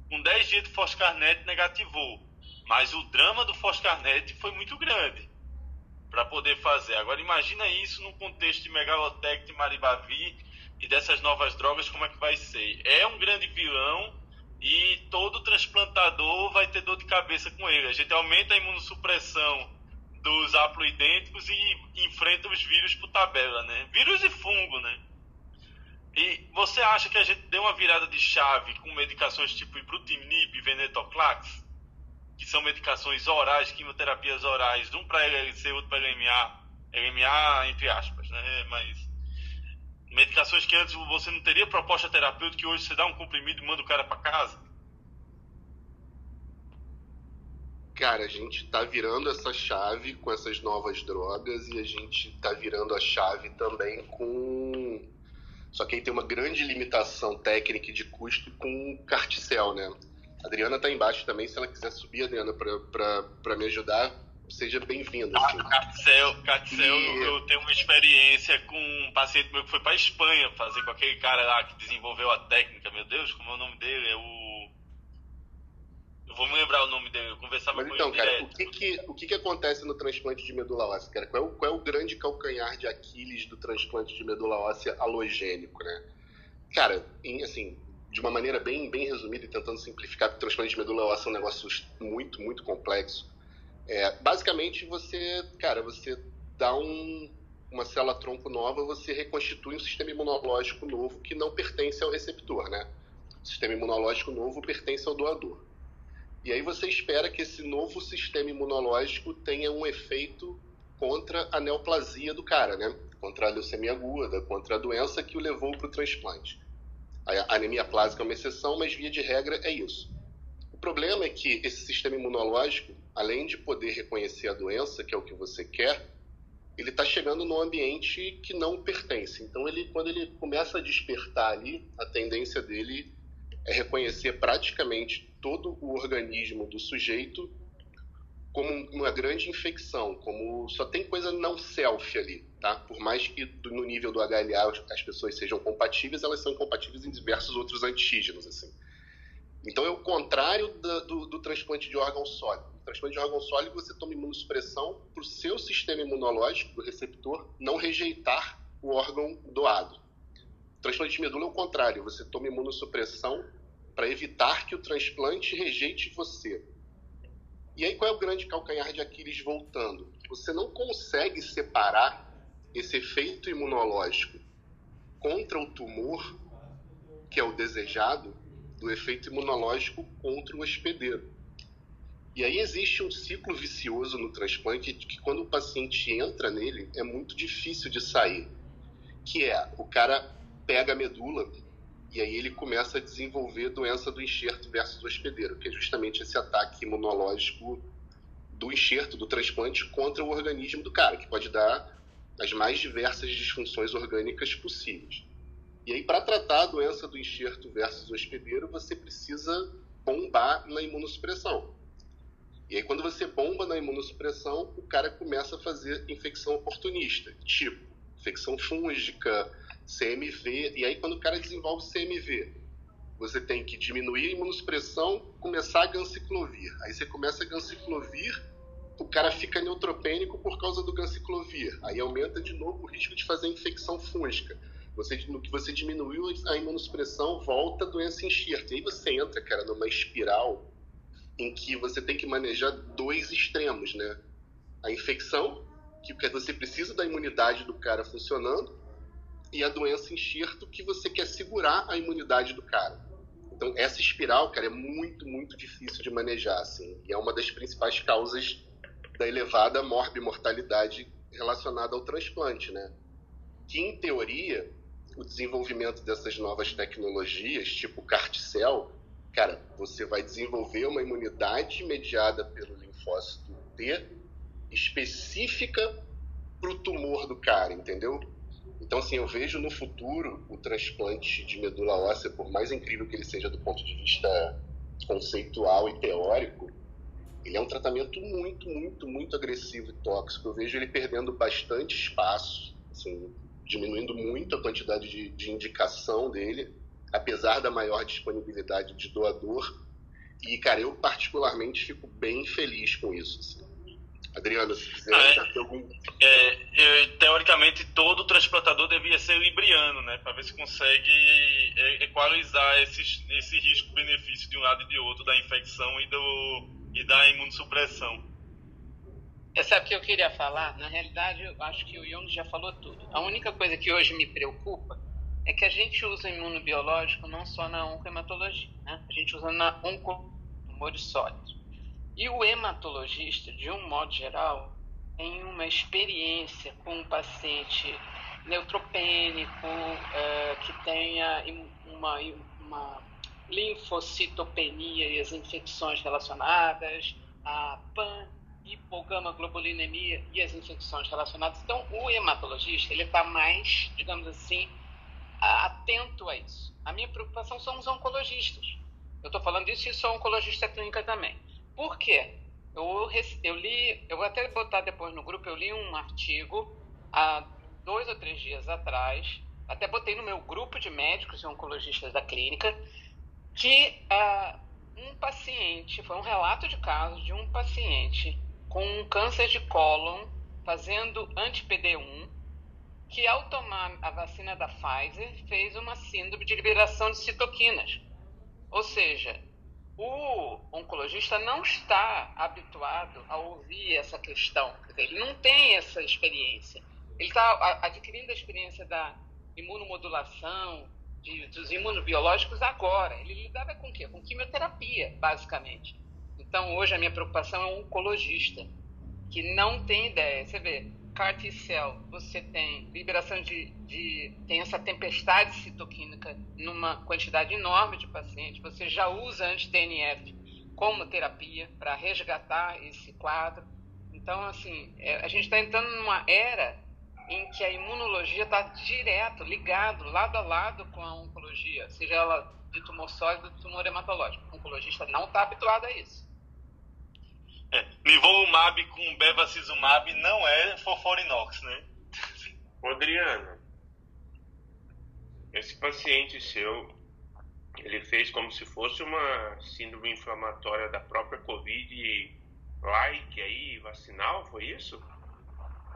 Com 10 dias de Foscarnet negativou. Mas o drama do Foscarnet foi muito grande para poder fazer. Agora imagina isso num contexto de Megalotect, Maribavir e dessas novas drogas, como é que vai ser? É um grande vilão e todo transplantador vai ter dor de cabeça com ele. A gente aumenta a imunossupressão dos haploidênticos e enfrenta os vírus por tabela, né? Vírus e fungo, né? E você acha que a gente deu uma virada de chave com medicações tipo ibrutinib e venetoclax, que são medicações orais, quimioterapias orais, um para LLC, outro para LMA, LMA entre aspas, né? Mas medicações que antes você não teria proposta terapêutica, que hoje você dá um comprimido e manda o cara para casa. Cara, a gente tá virando essa chave com essas novas drogas e a gente tá virando a chave também com. Só que aí tem uma grande limitação técnica e de custo com o Carticel, né? A Adriana tá embaixo também, se ela quiser subir, Adriana, pra me ajudar, seja bem-vinda. Assim. Carticel, Carticel E- eu tenho uma experiência com um paciente meu que foi para Espanha fazer com aquele cara lá que desenvolveu a técnica. Meu Deus, como é o nome dele? É o. Vou me lembrar o nome dele, eu conversava Mas com então, ele cara, direto. o que que, o que que acontece no transplante de medula óssea, cara? Qual é, o, qual é o grande calcanhar de Aquiles do transplante de medula óssea halogênico, né? Cara, em, assim, de uma maneira bem, bem resumida e tentando simplificar, porque o transplante de medula óssea é um negócio muito, muito complexo. É, basicamente, você, cara, você dá um, uma célula tronco nova, você reconstitui um sistema imunológico novo que não pertence ao receptor, né? O sistema imunológico novo pertence ao doador. E aí você espera que esse novo sistema imunológico tenha um efeito contra a neoplasia do cara, né? Contra a leucemia aguda, contra a doença que o levou para o transplante. A anemia plásica é uma exceção, mas via de regra é isso. O problema é que esse sistema imunológico, além de poder reconhecer a doença, que é o que você quer, ele está chegando num ambiente que não pertence. Então, ele, quando ele começa a despertar ali, a tendência dele é reconhecer praticamente todo o organismo do sujeito como uma grande infecção, como só tem coisa não self ali, tá? Por mais que do- no nível do HLA as pessoas sejam compatíveis, elas são compatíveis em diversos outros antígenos, assim. Então é o contrário da- do, do transplante de órgão sólido. No transplante de órgão sólido você toma imunossupressão para o seu sistema imunológico do receptor não rejeitar o órgão doado. O transplante de medula é o contrário, você toma imunossupressão para evitar que o transplante rejeite você. E aí qual é o grande calcanhar de Aquiles voltando? Você não consegue separar esse efeito imunológico contra o tumor, que é o desejado, do efeito imunológico contra o hospedeiro. E aí existe um ciclo vicioso no transplante que quando o paciente entra nele é muito difícil de sair, que é o cara pega a medula e aí ele começa a desenvolver doença do enxerto versus hospedeiro, que é justamente esse ataque imunológico do enxerto, do transplante contra o organismo do cara, que pode dar as mais diversas disfunções orgânicas possíveis. E aí, para tratar a doença do enxerto versus hospedeiro, você precisa bombar na imunossupressão. E aí, quando você bomba na imunossupressão, o cara começa a fazer infecção oportunista, tipo infecção fúngica, CMV. E aí, quando o cara desenvolve CMV, você tem que diminuir a imunossupressão, começar a ganciclovir. Aí você começa a ganciclovir, o cara fica neutropênico por causa do ganciclovir. Aí aumenta de novo o risco de fazer infecção fúngica. Você, no que você diminuiu a imunossupressão, volta a doença enxerto. E aí você entra, cara, numa espiral em que você tem que manejar dois extremos, né? A infecção, que você precisa da imunidade do cara funcionando, e a doença enxerto, que você quer segurar a imunidade do cara. Então, essa espiral, cara, é muito, muito difícil de manejar, assim. E é uma das principais causas da elevada morbimortalidade relacionada ao transplante, né? Que, em teoria, o desenvolvimento dessas novas tecnologias, tipo CART-cell, cara, você vai desenvolver uma imunidade mediada pelo linfócito T específica para o tumor do cara, entendeu? Então, assim, eu vejo no futuro o transplante de medula óssea, por mais incrível que ele seja do ponto de vista conceitual e teórico, ele é um tratamento muito, muito, muito agressivo e tóxico. Eu vejo ele perdendo bastante espaço, assim, diminuindo muito a quantidade de, de indicação dele, apesar da maior disponibilidade de doador. E, cara, eu particularmente fico bem feliz com isso. Assim. Adriano, se quiser ah, é, algum. É, é, teoricamente, todo transplantador devia ser libriano, né? Para ver se consegue equalizar esses, esse risco-benefício de um lado e de outro, da infecção e, do, e da imunossupressão. É, sabe o que eu queria falar? Na realidade, eu acho que o Jung já falou tudo. A única coisa que hoje me preocupa é que a gente usa imunobiológico não só na oncohematologia, né? A gente usa na oncotumores sólidos. E o hematologista, de um modo geral, tem uma experiência com um paciente neutropênico, é, que tenha uma, uma linfocitopenia e as infecções relacionadas, a PAN, hipogama-globulinemia e as infecções relacionadas. Então, o hematologista ele está mais, digamos assim, atento a isso. A minha preocupação são os oncologistas. Eu estou falando disso e sou oncologista clínica também. Por quê? Eu, eu li, eu vou até botar depois no grupo, eu li um artigo há dois ou três dias atrás, até botei no meu grupo de médicos e oncologistas da clínica, que uh, um paciente, foi um relato de caso de um paciente com um câncer de cólon fazendo anti-PD1, que ao tomar a vacina da Pfizer fez uma síndrome de liberação de citoquinas. Ou seja, o oncologista não está habituado a ouvir essa questão, ele não tem essa experiência. Ele está adquirindo a experiência da imunomodulação, de, dos imunobiológicos agora. Ele lidava com o quê? Com quimioterapia, basicamente. Então, hoje, a minha preocupação é um oncologista que não tem ideia. Você vê, CAR T-cell, você tem liberação de, de, tem essa tempestade citoquímica numa quantidade enorme de pacientes, você já usa anti-TNF como terapia para resgatar esse quadro. Então, assim, é, a gente está entrando numa era em que a imunologia está direto, ligado, lado a lado com a oncologia, seja ela de tumor sólido ou de tumor hematológico. O oncologista não está habituado a isso. É, nivolumab com bevacizumab não é fosforinox, né? Adriano, esse paciente seu, ele fez como se fosse uma síndrome inflamatória da própria Covid like aí, vacinal, foi isso?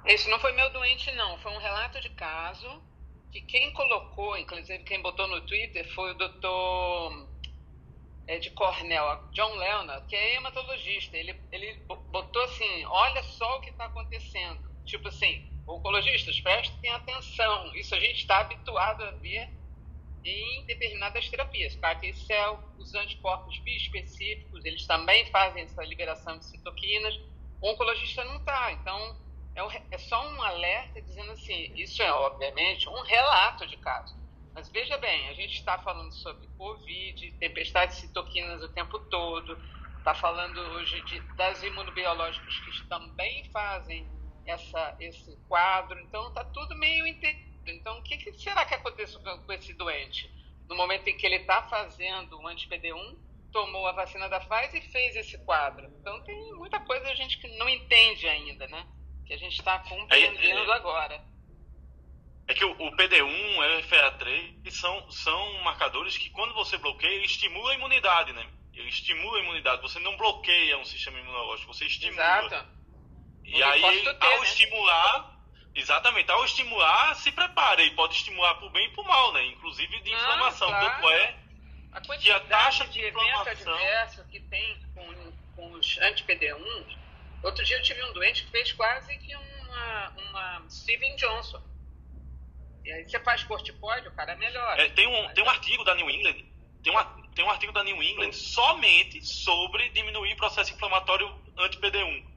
Esse não foi meu doente, não. Foi um relato de caso que quem colocou, inclusive quem botou no Twitter, foi o doutor é, de Cornell, John Leonard, que é hematologista, ele, ele botou assim, olha só o que está acontecendo. Tipo assim, oncologistas, prestem atenção, isso a gente está habituado a ver em determinadas terapias. CAR T-cell, os anticorpos biespecíficos, eles também fazem essa liberação de citoquinas. O oncologista não está, então é, é, só um alerta dizendo assim, isso é obviamente um relato de caso. Mas veja bem, a gente está falando sobre Covid, tempestade de citoquinas o tempo todo, está falando hoje de, das imunobiológicas que também fazem essa, esse quadro, então está tudo meio entendido. Então, o que, que, será que aconteceu com esse doente? No momento em que ele está fazendo um anti-PD1, tomou a vacina da Pfizer e fez esse quadro. Então, tem muita coisa a gente que não entende ainda, né? Que a gente está compreendendo é, é, agora. É que o, o PD1 e o FA3 são, são marcadores que, quando você bloqueia, estimula a imunidade, né? Ele estimula a imunidade. Você não bloqueia um sistema imunológico, você estimula. Exato. E aí, ter, ao né? estimular, exatamente, ao estimular, se prepara. E pode estimular o bem e o mal, né? Inclusive de inflamação. Ah, claro. Tanto é a que a taxa de, de evento adverso que tem com, com os anti-PD1. Outro dia eu tive um doente que fez quase que uma, uma Steven Johnson. E aí você faz corticóide, o cara melhora. É, tem, um, tem um artigo da New England, tem, uma, tem um artigo da New England somente sobre diminuir processo inflamatório anti-PD1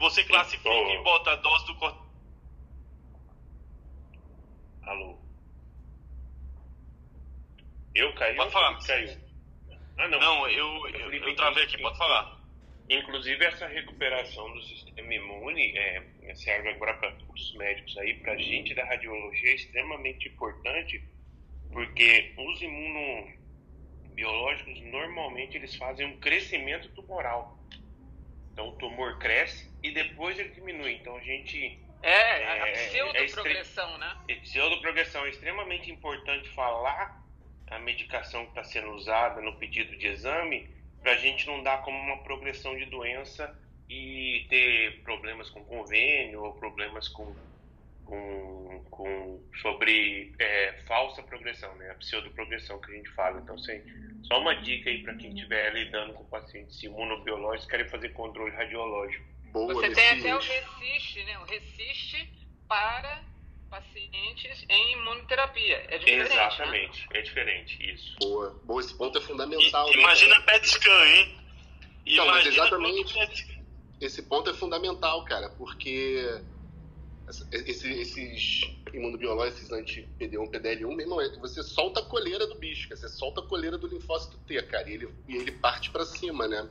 você classifica oh. e bota a dose do corte. Alô? Eu caí pode falar. caiu? Ah, não. Não, eu, eu, eu travei aqui, pode falar. Inclusive, essa recuperação do sistema imune é, serve agora para os médicos aí, para a gente da radiologia, é extremamente importante, porque os imunobiológicos, normalmente, eles fazem um crescimento tumoral. Então, o tumor cresce e depois ele diminui. Então a gente. É, é a pseudoprogressão, é né? É, pseudoprogressão. É extremamente importante falar a medicação que está sendo usada no pedido de exame para a gente não dar como uma progressão de doença e ter problemas com convênio ou problemas com, com, com sobre é, falsa progressão, né? A pseudoprogressão que a gente fala. Então, assim, só uma dica aí para quem estiver lidando com pacientes imunobiológicos querem fazer controle radiológico boa Você tem até o resiste, né? O resiste para pacientes em imunoterapia. É diferente. Né? Exatamente, né? é diferente, isso. Boa, boa, esse ponto é fundamental. E, né, imagina PET scan, hein? Não, mas exatamente. Esse ponto é fundamental, cara, porque esses, esses imunobiológicos, esses anti-PD1, PDL1, meu irmão, é você solta a coleira do bicho, você solta a coleira do linfócito T, cara, e ele, e ele parte para cima, né?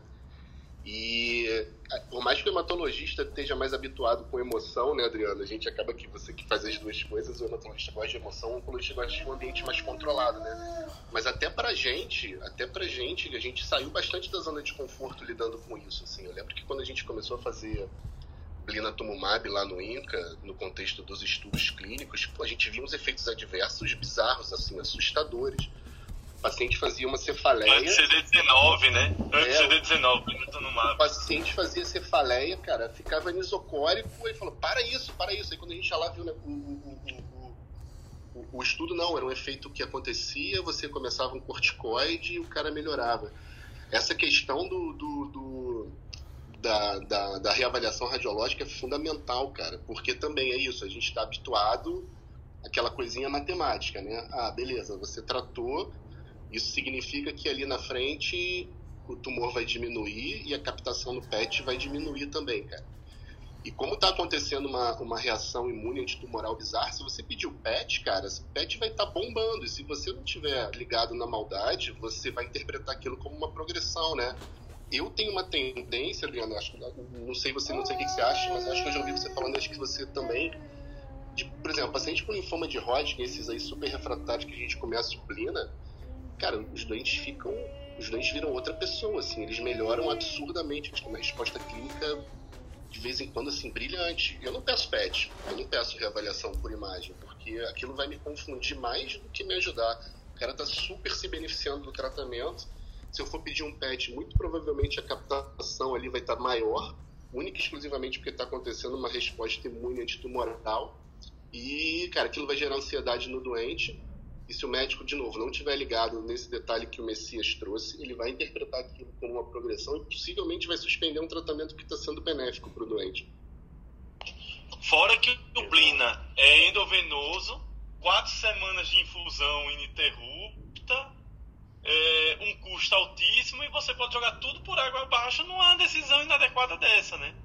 E por mais que o hematologista esteja mais habituado com emoção, né, Adriano? A gente acaba que você que faz as duas coisas, o hematologista gosta de emoção, o oncologista gosta de um ambiente mais controlado, né? Mas até pra gente, até pra gente, a gente saiu bastante da zona de conforto lidando com isso, assim. Eu lembro que quando a gente começou a fazer blinatumumab lá no INCA, no contexto dos estudos clínicos, a gente viu uns efeitos adversos bizarros, assim, assustadores o paciente fazia uma cefaleia. Antes CD19, né? Antes é, CD19, O paciente fazia cefaleia, cara, ficava nisocórico e falou: para isso, para isso. Aí quando a gente já lá viu né, o, o, o, o, estudo, não, era um efeito que acontecia, você começava um corticoide e o cara melhorava. Essa questão do, do, do da, da, da, reavaliação radiológica é fundamental, cara, porque também é isso, a gente está habituado àquela coisinha matemática, né? Ah, beleza, você tratou, isso significa que ali na frente o tumor vai diminuir e a captação no PET vai diminuir também, cara. E como está acontecendo uma, uma reação imune antitumoral bizarra, se você pedir o PET, cara, esse PET vai estar tá bombando. E se você não tiver ligado na maldade, você vai interpretar aquilo como uma progressão, né? Eu tenho uma tendência, Adriano, acho, não sei você, não sei o que você acha, mas acho que eu já ouvi você falando, acho que você também, de, por exemplo, paciente com linfoma de Hodgkin, esses aí super refratários que a gente começa a suplina, cara, os doentes ficam. Os doentes viram outra pessoa, assim, eles melhoram absurdamente. Eles têm uma resposta clínica de vez em quando, assim, brilhante. Eu não peço PET, eu não peço reavaliação por imagem, porque aquilo vai me confundir mais do que me ajudar. O cara tá super se beneficiando do tratamento. Se eu for pedir um PET, muito provavelmente a captação ali vai estar tá maior, única e exclusivamente porque está acontecendo uma resposta imune antitumoral. E, cara, aquilo vai gerar ansiedade no doente e se o médico, de novo, não tiver ligado nesse detalhe que o Messias trouxe, ele vai interpretar aquilo como uma progressão e possivelmente vai suspender um tratamento que está sendo benéfico para o doente. Fora que o Blina é endovenoso, quatro semanas de infusão ininterrupta, é, um custo altíssimo e você pode jogar tudo por água abaixo numa decisão inadequada dessa, né?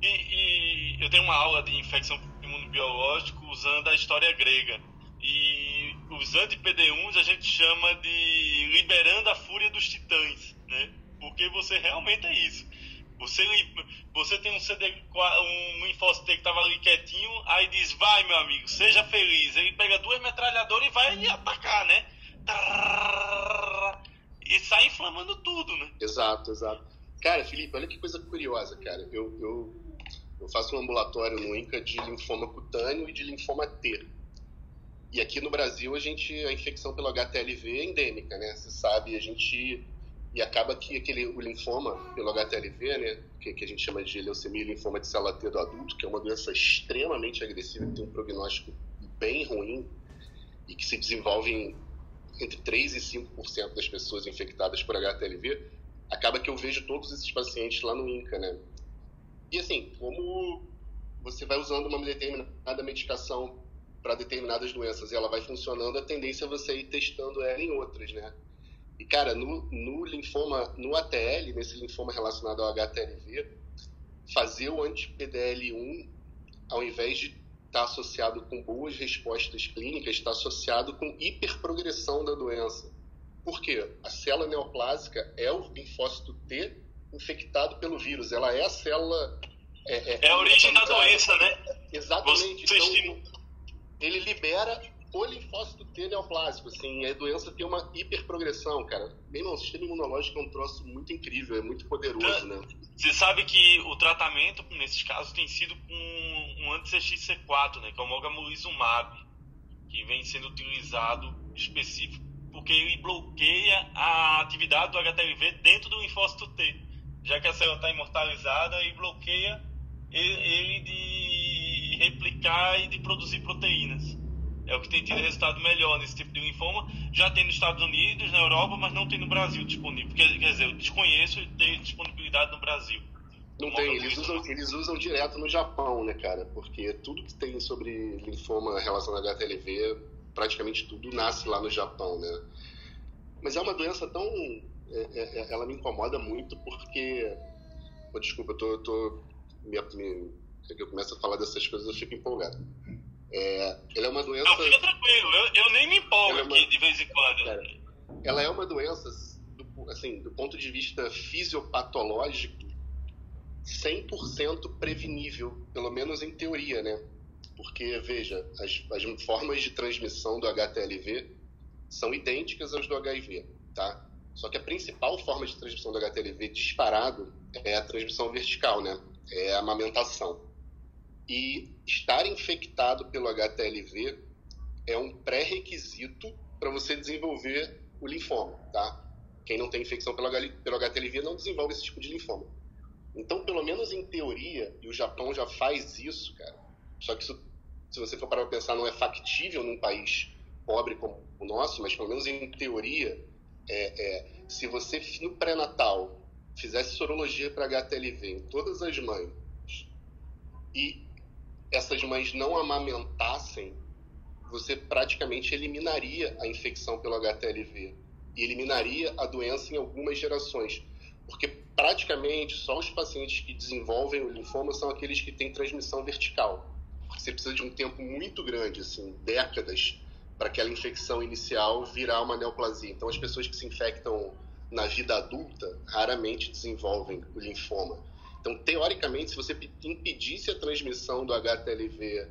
E, e eu tenho uma aula de infecção imunobiológica usando a história grega. E os anti-PD1s a gente chama de liberando a fúria dos titãs, né? Porque você realmente é isso. Você, você tem um CD, um InfocT que estava ali quietinho, aí diz, vai meu amigo, seja feliz. Ele pega duas metralhadoras e vai atacar, né? E sai inflamando tudo, né? Exato, exato. Cara, Felipe, olha que coisa curiosa, cara. Eu, eu, eu faço um ambulatório no INCA de linfoma cutâneo e de linfoma T. E aqui no Brasil, a gente, a infecção pelo HTLV é endêmica, né? Você sabe, a gente e acaba que aquele o linfoma pelo HTLV, né, que, que a gente chama de leucemia linfoma de célula T do adulto, que é uma doença extremamente agressiva, que tem um prognóstico bem ruim e que se desenvolve em, entre 3 e 5% das pessoas infectadas por HTLV, acaba que eu vejo todos esses pacientes lá no INCA, né? E assim, como você vai usando uma determinada medicação para determinadas doenças e ela vai funcionando, a tendência é você ir testando ela em outras, né? E, cara, no, no linfoma, no ATL, nesse linfoma relacionado ao HTLV, fazer o anti-PDL1, ao invés de estar tá associado com boas respostas clínicas, está associado com hiperprogressão da doença. Por quê? A célula neoplásica é o linfócito T infectado pelo vírus. Ela é a célula. É, é, é a origem da doença, né? Exatamente. Então, ele libera o linfócito T neoplásico, assim, a doença tem uma hiperprogressão, cara. Bem, o sistema imunológico é um troço muito incrível, é muito poderoso, né? Você sabe que o tratamento nesses casos tem sido com um anti-CXC4, né, que é o mogamulizumab, que vem sendo utilizado específico porque ele bloqueia a atividade do HTLV dentro do linfócito T, já que a célula está imortalizada e bloqueia ele de replicar e de produzir proteínas é o que tem tido resultado melhor nesse tipo de linfoma. Já tem nos Estados Unidos, na Europa, mas não tem no Brasil disponível. Quer, quer dizer, eu desconheço ter disponibilidade no Brasil. Não tem, eles usam, eles usam direto no Japão, né, cara? Porque tudo que tem sobre linfoma relacionado a HTLV, praticamente tudo nasce lá no Japão, né? Mas é uma doença tão. É, é, é ela me incomoda muito porque. Oh, desculpa, eu tô. tô me, me, eu começo a falar dessas coisas, eu fico empolgado. É, ela é uma doença. Não, fica tranquilo, eu, eu nem me empolgo é uma, aqui de vez em quando. Cara, ela é uma doença, do, assim, do ponto de vista fisiopatológico, 100% prevenível, pelo menos em teoria, né? Porque, veja, as, as formas de transmissão do HTLV são idênticas às do HIV, tá? Só que a principal forma de transmissão do HTLV disparado é a transmissão vertical, né? É a amamentação. E estar infectado pelo HTLV é um pré-requisito para você desenvolver o linfoma, tá? Quem não tem infecção pelo HTLV não desenvolve esse tipo de linfoma. Então, pelo menos em teoria, e o Japão já faz isso, cara. Só que isso, se você for para pensar, não é factível num país pobre como o nosso, mas pelo menos em teoria, é, é, se você no pré-natal fizesse sorologia para HTLV em todas as mães e essas mães não amamentassem, você praticamente eliminaria a infecção pelo HTLV e eliminaria a doença em algumas gerações, porque praticamente só os pacientes que desenvolvem o linfoma são aqueles que têm transmissão vertical. Você precisa de um tempo muito grande, assim, décadas, para aquela infecção inicial virar uma neoplasia. Então, as pessoas que se infectam na vida adulta raramente desenvolvem o linfoma. Então, teoricamente, se você impedisse a transmissão do HTLV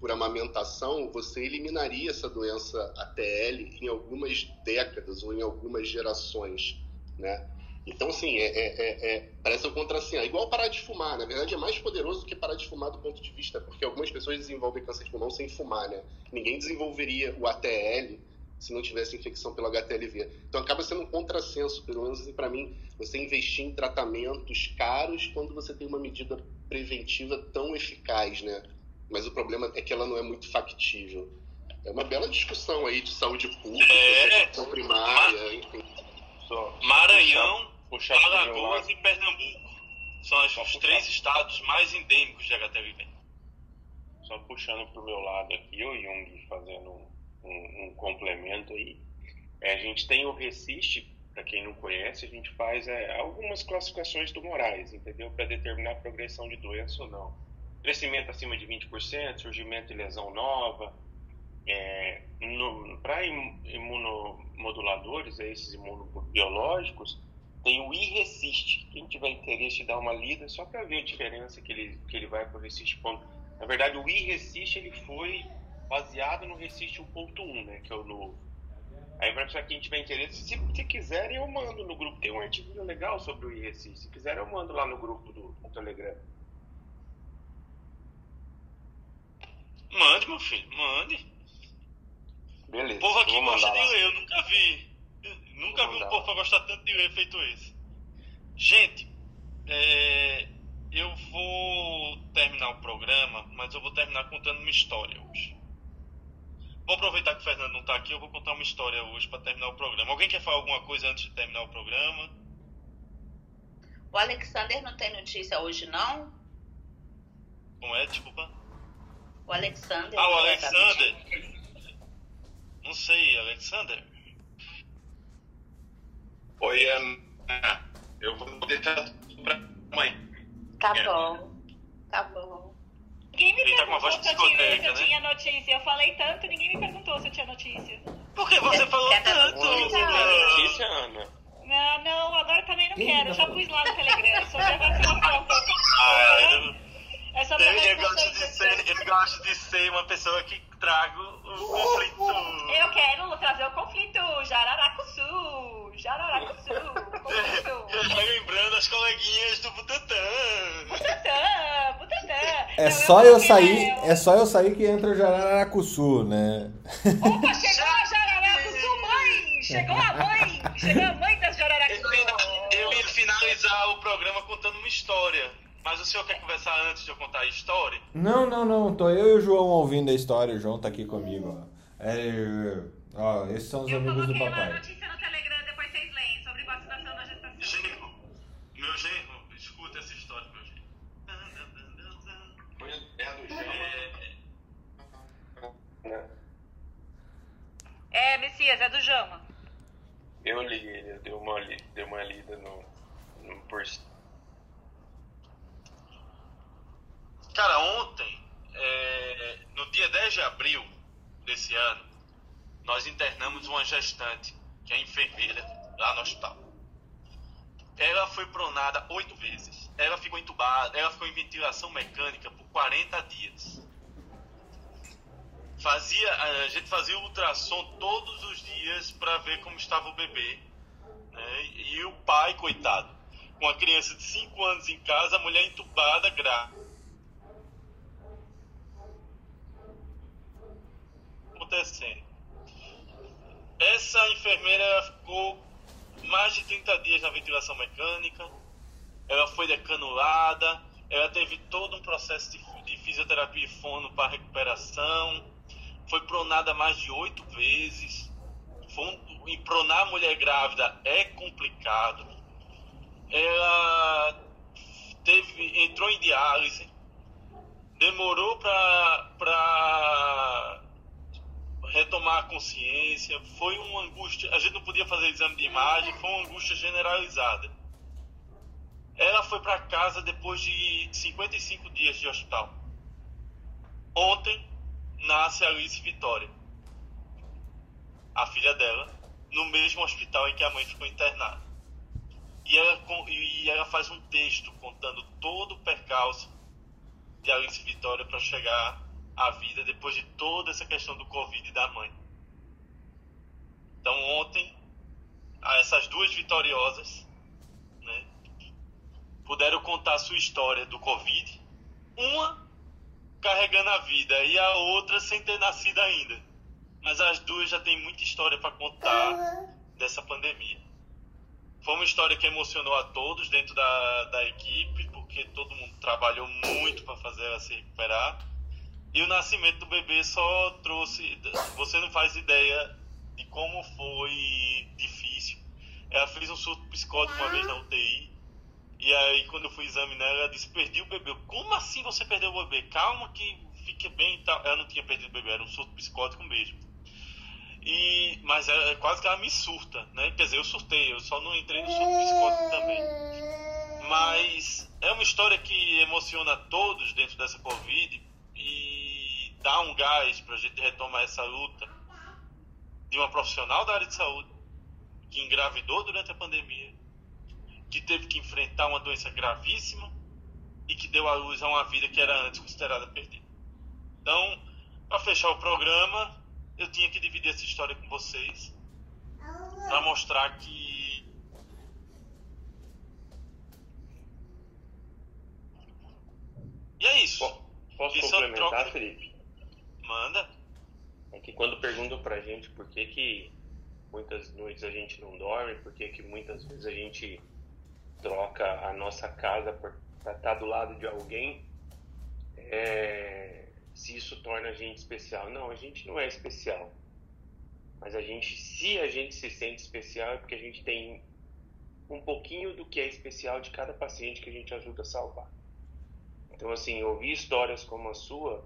por amamentação, você eliminaria essa doença ATL em algumas décadas ou em algumas gerações, né? Então, assim, é, é, é, é parece um contrassenso. É igual parar de fumar. Na verdade, é mais poderoso do que parar de fumar do ponto de vista, porque algumas pessoas desenvolvem câncer de pulmão sem fumar, né? Ninguém desenvolveria o ATL se não tivesse infecção pelo HTLV. Então acaba sendo um contrassenso, pelo menos assim, para mim, você investir em tratamentos caros quando você tem uma medida preventiva tão eficaz, né? Mas o problema é que ela não é muito factível. É uma bela discussão aí de saúde pública, é, primária, Mar... enfim. Maranhão, puxar, puxar Alagoas e Pernambuco são os três estados mais endêmicos de HTLV. só puxando para o meu lado aqui, o Jung fazendo um, um, complemento aí. É, a gente tem o RESIST, para quem não conhece, a gente faz é, algumas classificações tumorais, entendeu? Para determinar a progressão de doença ou não. Crescimento acima de 20%, surgimento de lesão nova. É, para imunomoduladores, é, esses imunobiológicos, tem o iResist. Quem tiver interesse dar uma lida, só para ver a diferença que ele, que ele vai para o Resist. Na verdade, o iResist ele foi baseado no Resist 1.1, né, que é o novo. Aí para quem tiver interesse, se, se quiserem eu mando no grupo. Tem um artigo legal sobre o IRC. Se quiser eu mando lá no grupo do, do Telegram. Mande, meu filho, mande. Beleza. O povo aqui gosta de ler, eu nunca vi. Eu nunca vi um povo gostar tanto de ler feito esse. Gente, é, eu vou terminar o programa, mas eu vou terminar contando uma história hoje. Vou aproveitar que o Fernando não está aqui, eu vou contar uma história hoje para terminar o programa. Alguém quer falar alguma coisa antes de terminar o programa? O Alexander não tem notícia hoje, não? Como é? Desculpa. O Alexander. Ah, o Alexander. Não sei, Alexander. Oi, Ana. Eu vou deixar para mãe. Tá bom. Tá bom. Ninguém me Ele tá uma perguntou voz se eu, tinha, se eu né? tinha notícia. Eu falei tanto, ninguém me perguntou se eu tinha notícia. Por que você falou Quer dar tanto? notícia? Ana? Notícia, Ana. Não, não, agora também não quero. Eu já pus lá no Telegram. É sobre a vacinação. Ah, eu, É sobre a eu, eu gosto de vacinação. ser, eu gosto de ser uma pessoa que traga o conflito. Eu quero trazer o conflito. Jararacuçu. *laughs* Jararacuçu. Conflito. Lembrando as coleguinhas do Butantan. Butantan, Butantan. É Não, só eu eu sair, é só eu sair que entra o Jararacuçu, né? Opa, *laughs* chegou a Jararacuçu, mãe! Chegou a mãe! Chegou a mãe das Jararacuçu! Eu ia finalizar o programa contando uma história. Mas o senhor quer conversar antes de eu contar a história? Não, não, não. Tô eu e o João ouvindo a história. O João tá aqui comigo, ó. É, ó, esses são os Eu amigos do coloquei uma papai. notícia no Telegram, depois vocês leem, sobre vacinação da gestação. Genro, meu genro, escuta essa história, meu genro. Foi a terra do gelo. É? É, Messias, é do Jama. Eu li ele, eu dei uma, li, dei uma lida no, no por Cara, ontem, é, no dia 10 de abril desse ano, nós internamos uma gestante, que é enfermeira, lá no hospital. Ela foi pronada oito vezes. Ela ficou entubada, ela ficou em ventilação mecânica por 40 dias. Fazia, a gente fazia ultrassom todos os dias para ver como estava o bebê. né? E o pai, coitado, com a criança de 5 anos em casa, a mulher entubada, grávida. acontecendo. Essa enfermeira ficou mais de 30 dias na ventilação mecânica, ela foi decanulada, ela teve todo um processo de, de fisioterapia e fono para recuperação, foi pronada mais de oito vezes. Um, e pronar a mulher grávida é complicado. Ela teve, entrou em diálise, demorou para retomar a consciência, foi uma angústia, a gente não podia fazer exame de imagem, foi uma angústia generalizada. Ela foi para casa depois de 55 dias de hospital. Ontem nasce Alice Vitória, a filha dela, no mesmo hospital em que a mãe ficou internada. E ela, e ela faz um texto contando todo o percalço de Alice Vitória para chegar à vida depois de toda essa questão do Covid e da mãe. Então ontem, essas duas vitoriosas né, puderam contar a sua história do Covid, uma carregando a vida e a outra sem ter nascido ainda. Mas as duas já têm muita história para contar dessa pandemia. Foi uma história que emocionou a todos dentro da, da equipe, porque todo mundo trabalhou muito para fazer ela se recuperar. E o nascimento do bebê só trouxe. Você não faz ideia de como foi difícil. Ela fez um surto psicótico uma vez na UTI. E aí, quando eu fui examinar, ela disse: Perdi o bebê. Como assim você perdeu o bebê? Calma, que fique bem e tal. Ela não tinha perdido o bebê, era um surto psicótico mesmo. E, mas é, é quase que ela me surta, né? Quer dizer, eu surtei, eu só não entrei no surto psicótico também. Mas é uma história que emociona todos dentro dessa Covid e dá um gás para a gente retomar essa luta de uma profissional da área de saúde que engravidou durante a pandemia, que teve que enfrentar uma doença gravíssima e que deu à luz a uma vida que era antes considerada perdida. Então, para fechar o programa, eu tinha que dividir essa história com vocês para mostrar que e é isso. Posso complementar, troca- Felipe? Manda. É que quando perguntam pra gente por que, que muitas noites a gente não dorme, por que, que muitas vezes a gente troca a nossa casa para estar do lado de alguém, é, se isso torna a gente especial. Não, a gente não é especial. Mas a gente, se a gente se sente especial, é porque a gente tem um pouquinho do que é especial de cada paciente que a gente ajuda a salvar. Então, assim, ouvir histórias como a sua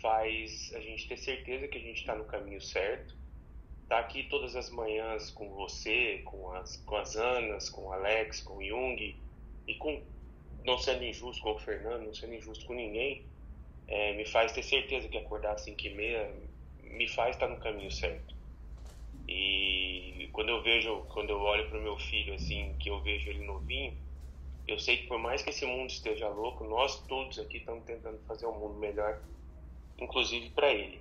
faz a gente ter certeza que a gente está no caminho certo. Tá aqui todas as manhãs com você, com as, com as Anas, com o Alex, com o Jung e com não sendo injusto com o Fernando, não sendo injusto com ninguém, é, me faz ter certeza que acordar às 5 e meia me faz estar no caminho certo. E quando eu vejo, quando eu olho para o meu filho assim, que eu vejo ele novinho, eu sei que por mais que esse mundo esteja louco, nós todos aqui estamos tentando fazer um mundo melhor, inclusive para ele.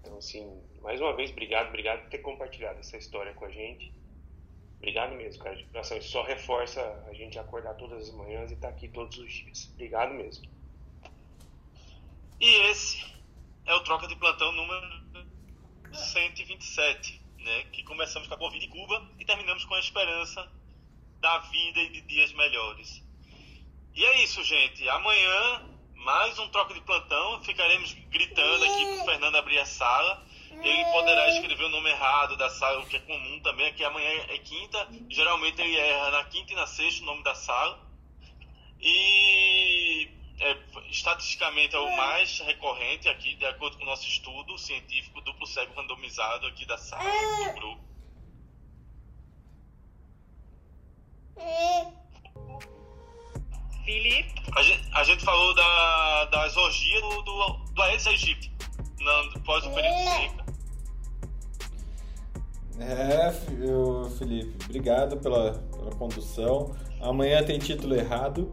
Então, assim, mais uma vez, obrigado, obrigado por ter compartilhado essa história com a gente. Obrigado mesmo, cara, de. Isso só reforça a gente acordar todas as manhãs e estar aqui todos os dias. Obrigado mesmo. E esse é o troca de plantão número 127, né? Que começamos com a Covid em Cuba e terminamos com a esperança da vida e de dias melhores. E é isso, gente. Amanhã, mais um troca de plantão. Ficaremos gritando aqui pro Fernando abrir a sala. Ele poderá escrever o nome errado da sala, o que é comum também, é que amanhã é quinta. Geralmente ele erra na quinta e na sexta o nome da sala. E é, estatisticamente é o mais recorrente aqui, de acordo com o nosso estudo científico duplo cego randomizado aqui da sala, do grupo. Felipe, A gente, a gente falou da, das orgias do, do, do Aedes aegypti, na- após o período de seca. É, Felipe, obrigado pela, pela condução. Amanhã tem título errado,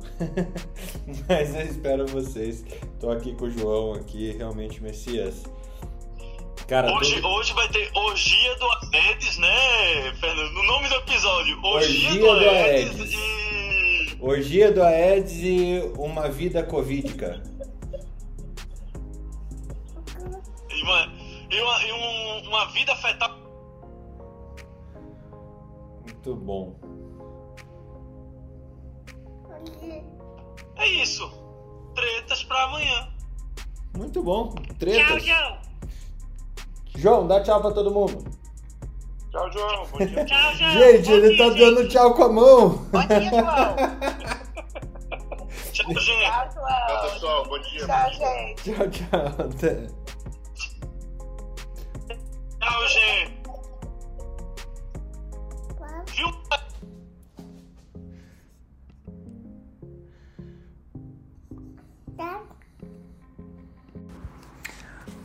*laughs* mas eu espero vocês. Tô aqui com o João aqui, realmente Messias. Cara, Hoje, tudo- hoje vai ter Orgia do Aedes, né, Fernando? No nome do episódio, Orgia, Orgia do do Aedes, Aedes. e... Orgia do Aedes e uma vida covídica. e, uma, e, uma, e um- uma vida fetal. Muito bom. É isso. Tretas pra amanhã. Muito bom. tchau, Tretas. João. Dá tchau pra todo mundo. Tchau, João. Bom dia. Tchau, João. *laughs* Gente, Bom ele dia, tá gente. dando tchau com a mão. Bom dia, João. *laughs* Tchau, gente. Tchau, Tchau, João. pessoal. Bom dia. Tchau, gente. Tchau, tchau. Até. Tchau, gente. Viu?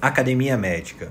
Academia Médica.